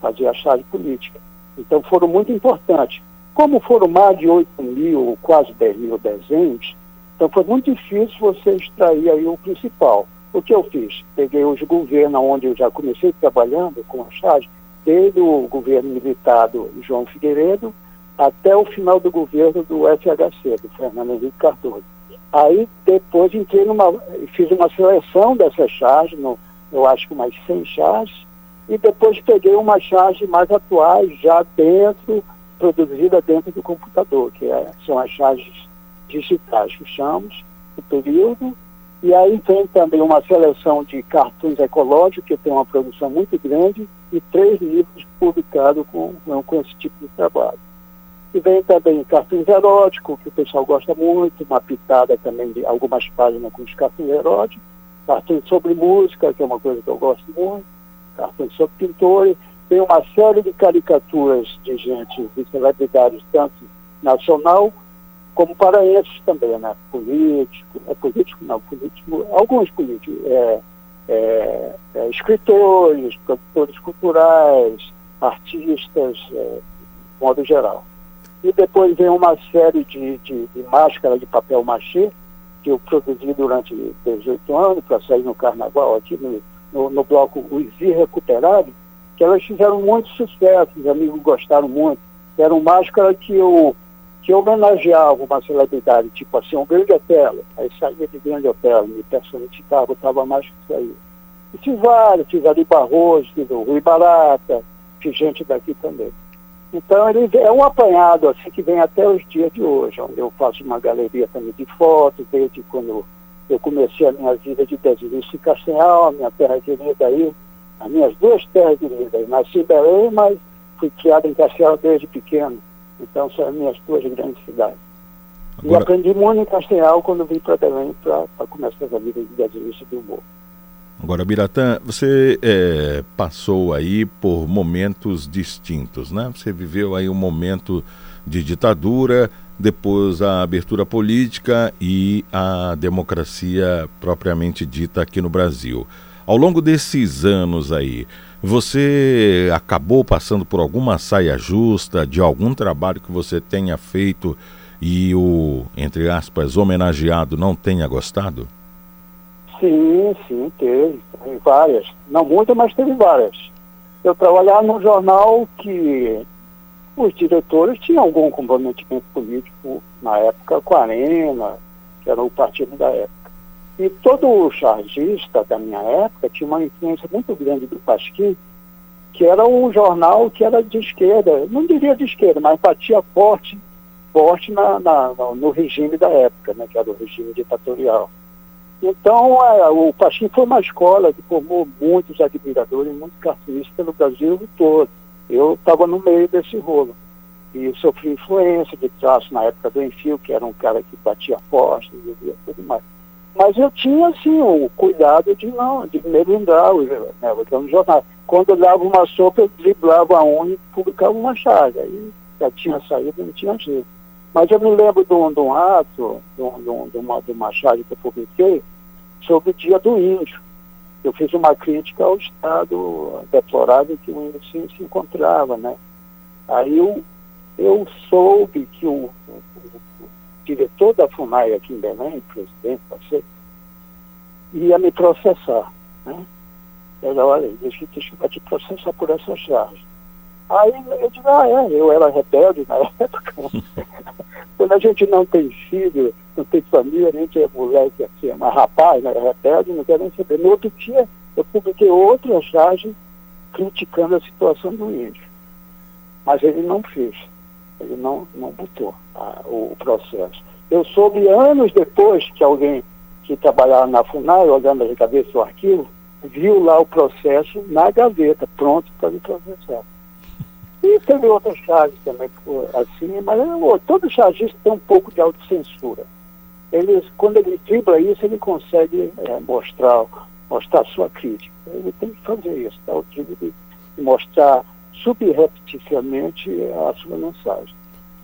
V: Fazia charge política. Então foram muito importantes. Como foram mais de 8 mil, quase 10 mil desenhos, então foi muito difícil você extrair aí o principal. O que eu fiz? Peguei os governos onde eu já comecei trabalhando com a charge, desde o governo militar do João Figueiredo até o final do governo do FHC, do Fernando Henrique Cardoso. Aí depois entrei numa, fiz uma seleção dessas charges, no, eu acho que umas 100 charges, e depois peguei uma charge mais atuais, já dentro, produzida dentro do computador, que é, são as charges digitais que chamamos, o período, e aí tem também uma seleção de cartões ecológicos, que tem uma produção muito grande, e três livros publicados com, com esse tipo de trabalho. E vem também cartões eróticos, que o pessoal gosta muito, uma pitada também de algumas páginas com os cartões eróticos, cartões sobre música, que é uma coisa que eu gosto muito, cartões sobre pintores, tem uma série de caricaturas de gente, de celebridades, tanto nacional como paraenses também, né? Político, é político, não, político, alguns políticos, é, é, é, escritores, produtores culturais, artistas, é, de modo geral. E depois vem uma série de, de, de máscaras de papel machê, que eu produzi durante 18 anos para sair no carnaval aqui no, no, no bloco Os Irrecuperáveis, que elas fizeram muito sucesso, os amigos gostaram muito. Eram máscaras que eu que homenageava uma celebridade, tipo assim, um grande hotel, aí saía de grande hotel, me personificava, botava mais que aí. E fiz vários, fiz ali Barroso, fiz o Rui Barata, fiz gente daqui também. Então ele é um apanhado assim que vem até os dias de hoje, eu faço uma galeria também de fotos, desde quando eu comecei a minha vida de desenhista em Castanhal, a minha terra querida aí, as minhas duas terras queridas. Nasci em Belém, mas fui criado em Castanhal desde pequeno. Então são as minhas duas grandes cidades. Agora... E aprendi muito em Castanhal quando vim para Belém para começar essa vida de desenhista de humor.
B: Agora, Biratã, você é, passou aí por momentos distintos, né? Você viveu aí um momento de ditadura, depois a abertura política e a democracia propriamente dita aqui no Brasil. Ao longo desses anos aí, você acabou passando por alguma saia justa de algum trabalho que você tenha feito e o, entre aspas, homenageado não tenha gostado?
V: Sim, sim, teve. Teve várias. Não muitas, mas teve várias. Eu trabalhava num jornal que os diretores tinham algum comprometimento político na época com a Arena, que era o partido da época. E todo chargista da minha época tinha uma influência muito grande do Pasquim, que era um jornal que era de esquerda, não diria de esquerda, mas batia forte, forte na, na, no regime da época, né, que era o regime ditatorial. Então, é, o Pasquim foi uma escola que formou muitos admiradores, muitos cartunistas pelo Brasil todo. Eu estava no meio desse rolo. E sofri influência de traço na época do Enfio, que era um cara que batia postos e tudo mais. Mas eu tinha, assim, o cuidado de não, de melindrar o, né, o jornal. Quando eu dava uma sopa, eu driblava a unha e publicava uma chaga. Aí já tinha saído, não tinha jeito. Mas eu me lembro de um, de um ato, de, um, de, uma, de uma charge que eu publiquei, sobre o dia do índio. Eu fiz uma crítica ao estado deplorável que o índio se, se encontrava, né? Aí eu, eu soube que o, o diretor da FUNAI aqui em Belém, presidente, você, ia me processar. Né? Ele, olha, deixa, deixa eu te processar por essa charge. Aí eu digo, ah, é, eu era rebelde na época. Quando a gente não tem filho, não tem família, a gente é moleque assim, é uma rapaz, né, rebelde, não quer nem saber. No outro dia, eu publiquei outra charge criticando a situação do índio. Mas ele não fez ele não, não botou a, o processo. Eu soube anos depois que alguém que trabalhava na FUNAI, olhando de cabeça o arquivo, viu lá o processo na gaveta, pronto para me processar. E teve outras charges também, assim, mas todo chargista tem um pouco de autocensura. Ele, quando ele dribla isso, ele consegue é, mostrar, mostrar sua crítica. Ele tem que fazer isso, tá? o de, de mostrar subrepeticiamente a sua mensagem.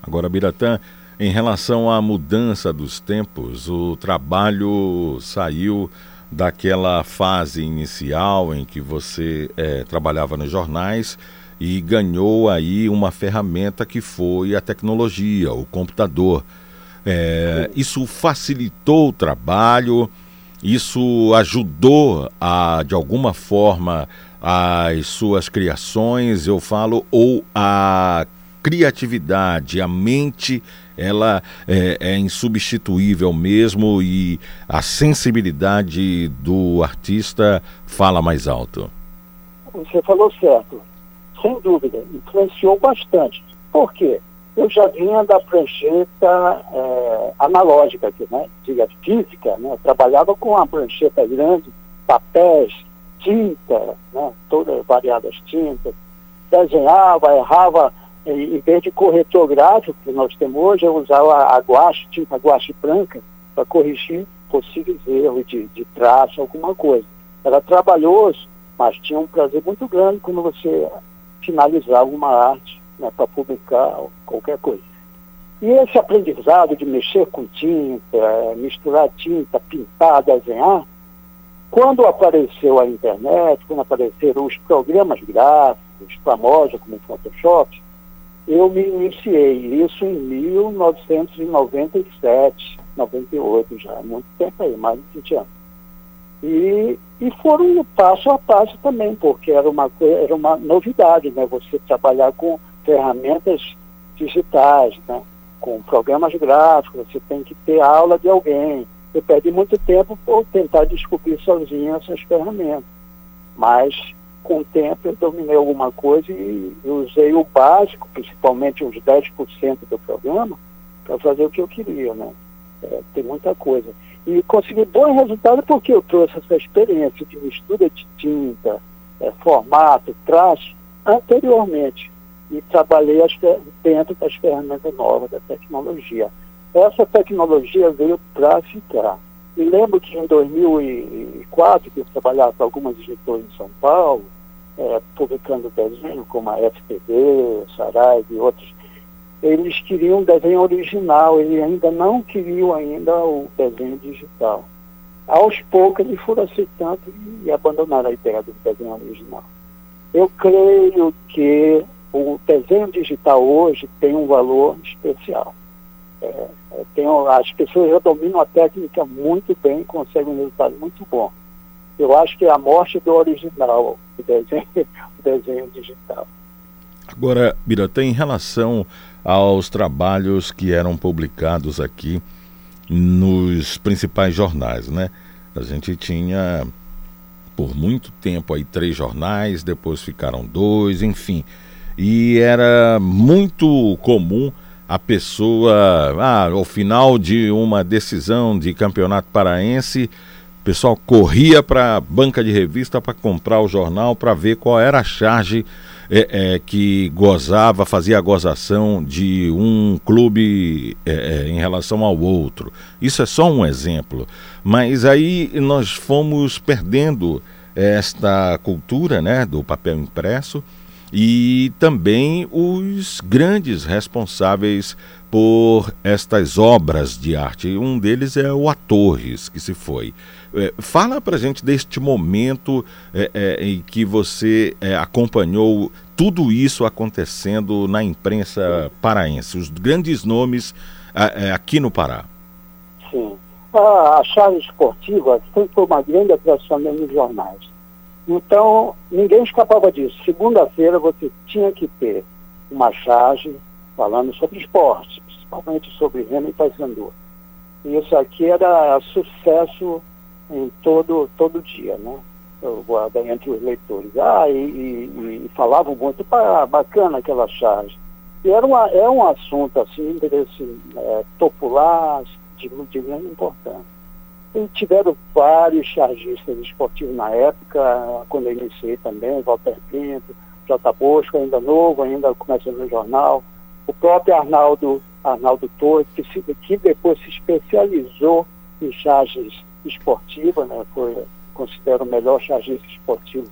B: Agora, Biratã, em relação à mudança dos tempos, o trabalho saiu daquela fase inicial em que você é, trabalhava nos jornais e ganhou aí uma ferramenta que foi a tecnologia, o computador. É, isso facilitou o trabalho, isso ajudou a, de alguma forma, as suas criações, eu falo, ou a criatividade, a mente, ela é, é, insubstituível mesmo e a sensibilidade do artista fala mais alto.
V: Você falou certo sem dúvida, influenciou bastante. Por quê? Eu já vinha da prancheta é, analógica, aqui, né? física, né? Eu trabalhava com a prancheta grande, papéis, tinta, né? todas variadas tintas, desenhava, errava, em vez de corretor gráfico que nós temos hoje, eu usava a guache, tinta guache branca, para corrigir possíveis erros de, de traço, alguma coisa. Era trabalhoso, mas tinha um prazer muito grande quando você finalizar alguma arte né, para publicar qualquer coisa. E esse aprendizado de mexer com tinta, misturar tinta, pintar, desenhar, quando apareceu a internet, quando apareceram os programas gráficos, famosos como o Photoshop, eu me iniciei isso em 1997, 98 já, muito tempo aí, mais de 20 anos. E, e foram passo a passo também, porque era uma, era uma novidade, né? Você trabalhar com ferramentas digitais, né? com programas gráficos, você tem que ter aula de alguém. Eu perdi muito tempo por tentar descobrir sozinho essas ferramentas. Mas com o tempo eu dominei alguma coisa e usei o básico, principalmente uns 10% do programa, para fazer o que eu queria, né? É, tem muita coisa. E consegui bons resultados porque eu trouxe essa experiência de mistura de tinta, é, formato, traço, anteriormente. E trabalhei as, dentro das ferramentas novas da tecnologia. Essa tecnologia veio para ficar. E lembro que em 2004, que eu trabalhava para algumas editoras em São Paulo, é, publicando desenho como a FTD, Saraiva e outros, eles queriam um desenho original, eles ainda não queriam ainda o desenho digital. Aos poucos eles foram aceitando e abandonaram a ideia do desenho original. Eu creio que o desenho digital hoje tem um valor especial. É, é tem, as pessoas já dominam a técnica muito bem, conseguem um resultado muito bom. Eu acho que é a morte do original, o desenho, o desenho digital.
B: Agora, Biratã, em relação aos trabalhos que eram publicados aqui nos principais jornais, né? A gente tinha por muito tempo aí três jornais, depois ficaram dois, enfim. E era muito comum a pessoa, ah, ao final de uma decisão de campeonato paraense, o pessoal corria para a banca de revista para comprar o jornal para ver qual era a charge é, é, que gozava, fazia a gozação de um clube é, é, em relação ao outro. Isso é só um exemplo. Mas aí nós fomos perdendo esta cultura né, do papel impresso e também os grandes responsáveis por estas obras de arte. Um deles é o Atorres, que se foi. É, fala para gente deste momento é, é, em que você é, acompanhou tudo isso acontecendo na imprensa paraense, os grandes nomes é, aqui no Pará.
V: Sim. A, a chave esportiva sempre foi uma grande atração nos jornais. Então, ninguém escapava disso. Segunda-feira você tinha que ter uma charge falando sobre esporte, principalmente sobre remo e paysandu. E isso aqui era sucesso em todo, todo dia, né? Eu, entre os leitores. Ah, e, e, e falavam muito, bacana aquela charge. E era uma, é um assunto assim, interesse é, popular, de, de grande importância. E tiveram vários chargistas esportivos na época, quando eu iniciei também, Walter Pinto, J. Bosco, ainda novo, ainda começando no jornal. O próprio Arnaldo, Arnaldo Torres, que, se, que depois se especializou em charges esportivas, né? foi considero o melhor chargista esportivo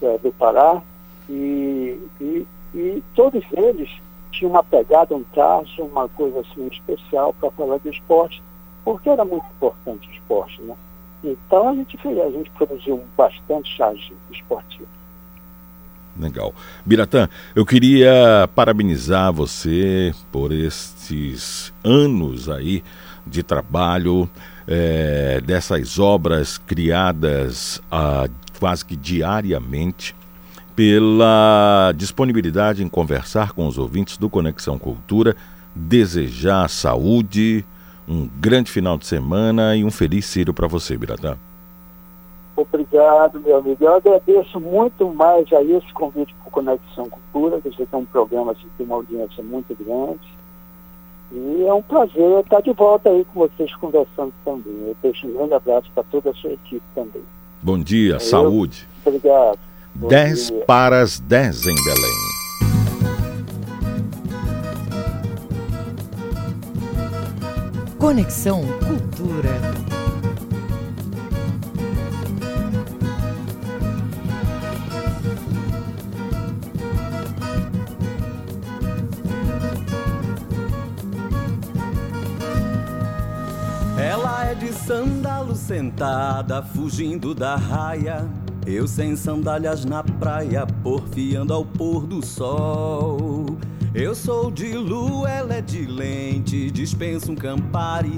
V: é, do Pará. E, e, e, todos eles tinham uma pegada, um traço, uma coisa assim especial para falar do esporte, porque era muito importante o esporte, né? Então a gente fez, a gente produziu bastante charge esportivo.
B: Legal. Biratã, eu queria parabenizar você por estes anos aí de trabalho, é, dessas obras criadas ah, quase que diariamente, pela disponibilidade em conversar com os ouvintes do Conexão Cultura, desejar saúde, um grande final de semana e um feliz Círio para você, Biratã.
V: Obrigado, meu amigo. Eu agradeço muito mais a esse convite para o Conexão Cultura, que você tem um programa que tem uma audiência muito grande. E é um prazer estar de volta aí com vocês conversando também. Eu deixo um grande abraço para toda a sua equipe também.
B: Bom dia, Eu, saúde.
V: Obrigado.
B: 10 para as 10 em Belém.
A: Conexão Cultura.
W: sândalo sentada, fugindo da raia. Eu sem sandálias na praia, porfiando ao pôr do sol. Eu sou de lua, ela é de lente, dispenso um campari.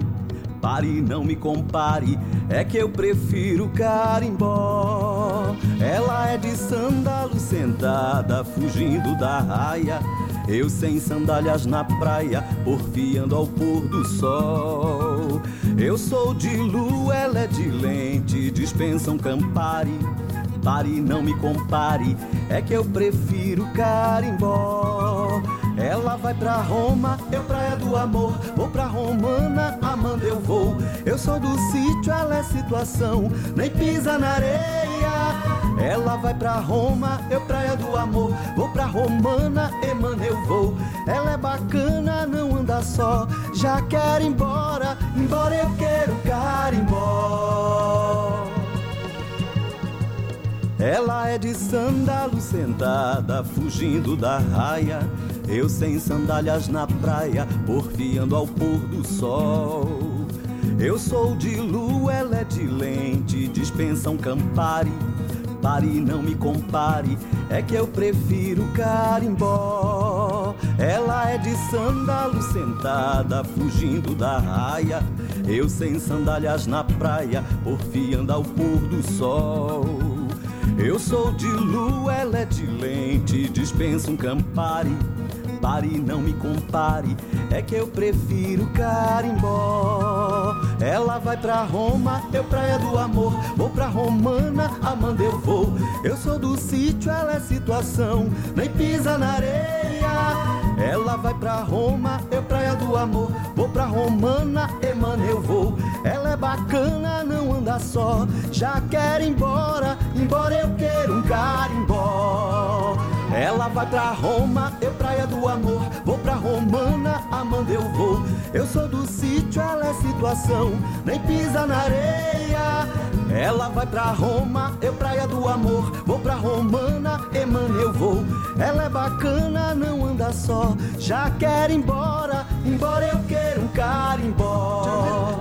W: Pare, não me compare, é que eu prefiro carimbó. Ela é de sândalo sentada, fugindo da raia. Eu sem sandálias na praia, porfiando ao pôr do sol. Eu sou de lua, ela é de lente, dispensam Campari. Pare, não me compare, é que eu prefiro carimbó. Ela vai pra Roma, eu praia do amor. Vou pra Romana, Amanda eu vou. Eu sou do sítio, ela é situação, nem pisa na areia. Ela vai pra Roma, eu praia do amor. Vou pra Romana, Emana eu vou. Ela é bacana, não anda só. Já quero ir embora, embora eu quero carimbó. Ela é de sandalo sentada, fugindo da raia. Eu sem sandálias na praia, porfiando ao pôr do sol. Eu sou de lua, ela é de lente, dispensa um Campari pare, não me compare, é que eu prefiro carimbó. Ela é de sândalo sentada, fugindo da raia. Eu sem sandálias na praia, porfiando ao pôr do sol. Eu sou de lua, ela é de lente, dispensa um campari pare, não me compare, é que eu prefiro carimbó. Ela vai pra Roma, eu praia do amor, vou pra Romana, Amanda eu vou. Eu sou do sítio, ela é situação, nem pisa na areia. Ela vai pra Roma, eu praia do amor, vou pra Romana, Emana eu vou. Ela bacana, não anda só, já quer ir embora, embora eu quero um carimbó. Ela vai pra Roma, eu praia do amor. Vou pra Romana, Amanda eu vou. Eu sou do sítio, ela é situação, nem pisa na areia. Ela vai pra Roma, eu praia do amor. Vou pra Romana, Emana eu vou. Ela é bacana, não anda só. Já quer ir embora, embora eu quero um carimbó.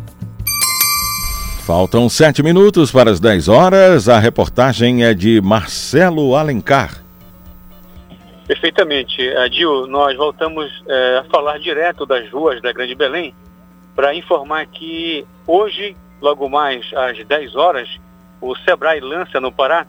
B: Faltam sete minutos para as 10 horas. A reportagem é de Marcelo Alencar.
R: Perfeitamente. Adil, nós voltamos é, a falar direto das ruas da Grande Belém para informar que hoje, logo mais às 10 horas, o Sebrae lança no Pará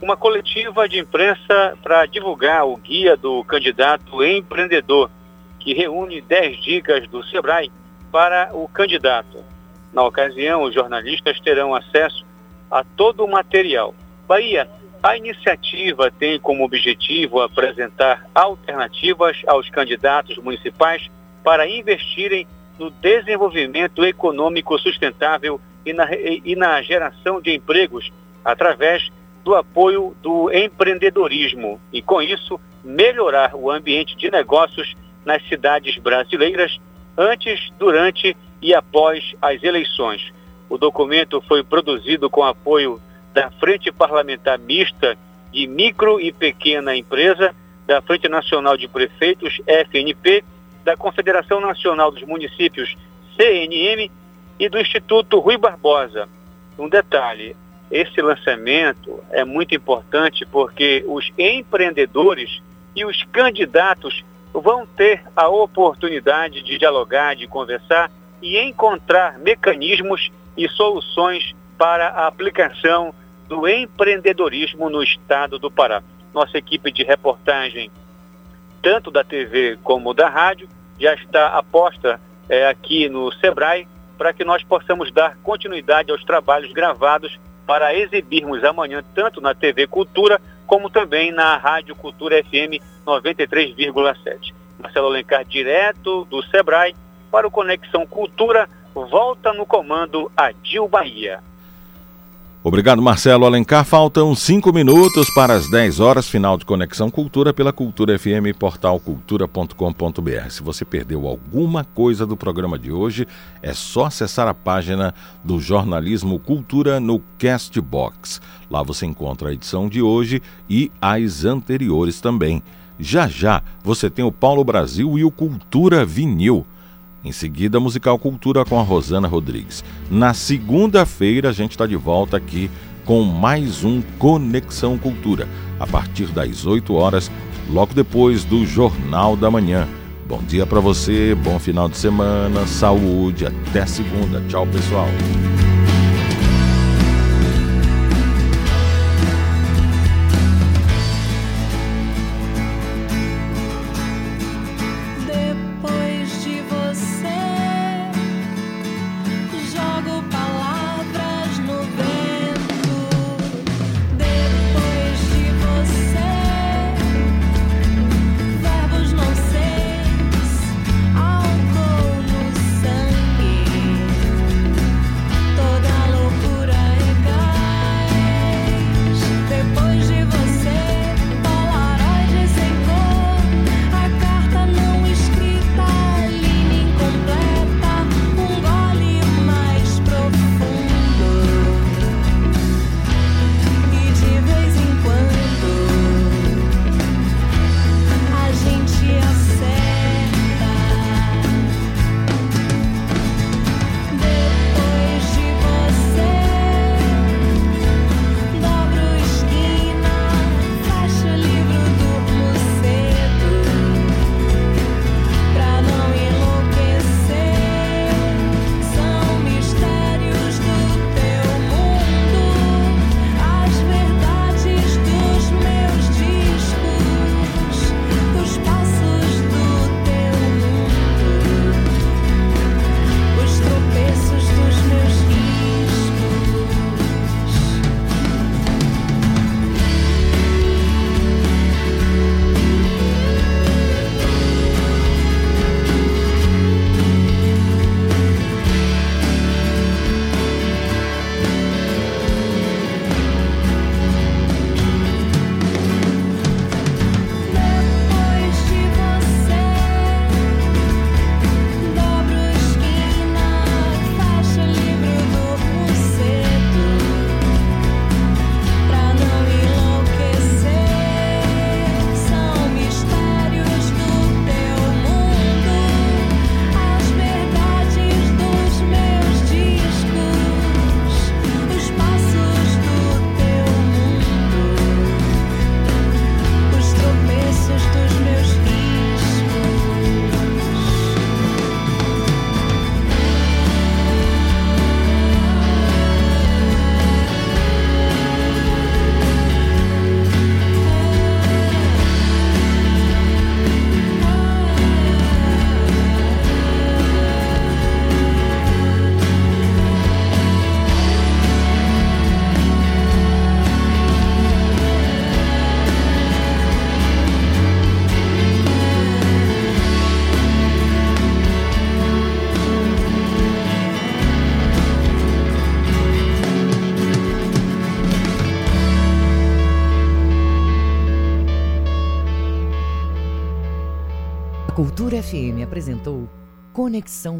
R: uma coletiva de imprensa para divulgar o guia do candidato empreendedor, que reúne 10 dicas do Sebrae para o candidato. Na ocasião, os jornalistas terão acesso a todo o material. Bahia, a iniciativa tem como objetivo apresentar alternativas aos candidatos municipais para investirem no desenvolvimento econômico sustentável e na, e na geração de empregos através do apoio do empreendedorismo e, com isso, melhorar o ambiente de negócios nas cidades brasileiras antes, durante e após as eleições. O documento foi produzido com apoio da Frente Parlamentar Mista de Micro e Pequena Empresa, da Frente Nacional de Prefeitos, FNP, da Confederação Nacional dos Municípios, CNM, e do Instituto Rui Barbosa. Um detalhe, esse lançamento é muito importante porque os empreendedores e os candidatos vão ter a oportunidade de dialogar, de conversar e encontrar mecanismos e soluções para a aplicação do empreendedorismo no estado do Pará. Nossa equipe de reportagem, tanto da TV como da rádio, já está aposta é, aqui no Sebrae para que nós possamos dar continuidade aos trabalhos gravados para exibirmos amanhã tanto na TV Cultura como também na Rádio Cultura FM 93,7. Marcelo Alencar, direto do Sebrae, para o Conexão Cultura, volta no comando a Dil Bahia.
B: Obrigado, Marcelo Alencar. Faltam cinco minutos para as 10 horas, final de Conexão Cultura pela Cultura FM, portal cultura.com.br. Se você perdeu alguma coisa do programa de hoje, é só acessar a página do Jornalismo Cultura no Castbox. Lá você encontra a edição de hoje e as anteriores também. Já já você tem o Paulo Brasil e o Cultura Vinil. Em seguida, Musical Cultura com a Rosana Rodrigues. Na segunda-feira, a gente está de volta aqui com mais um Conexão Cultura, a partir das 8 horas, logo depois do Jornal da Manhã. Bom dia para você, bom final de semana, saúde, até segunda. Tchau, pessoal.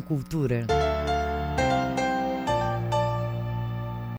A: Cultura.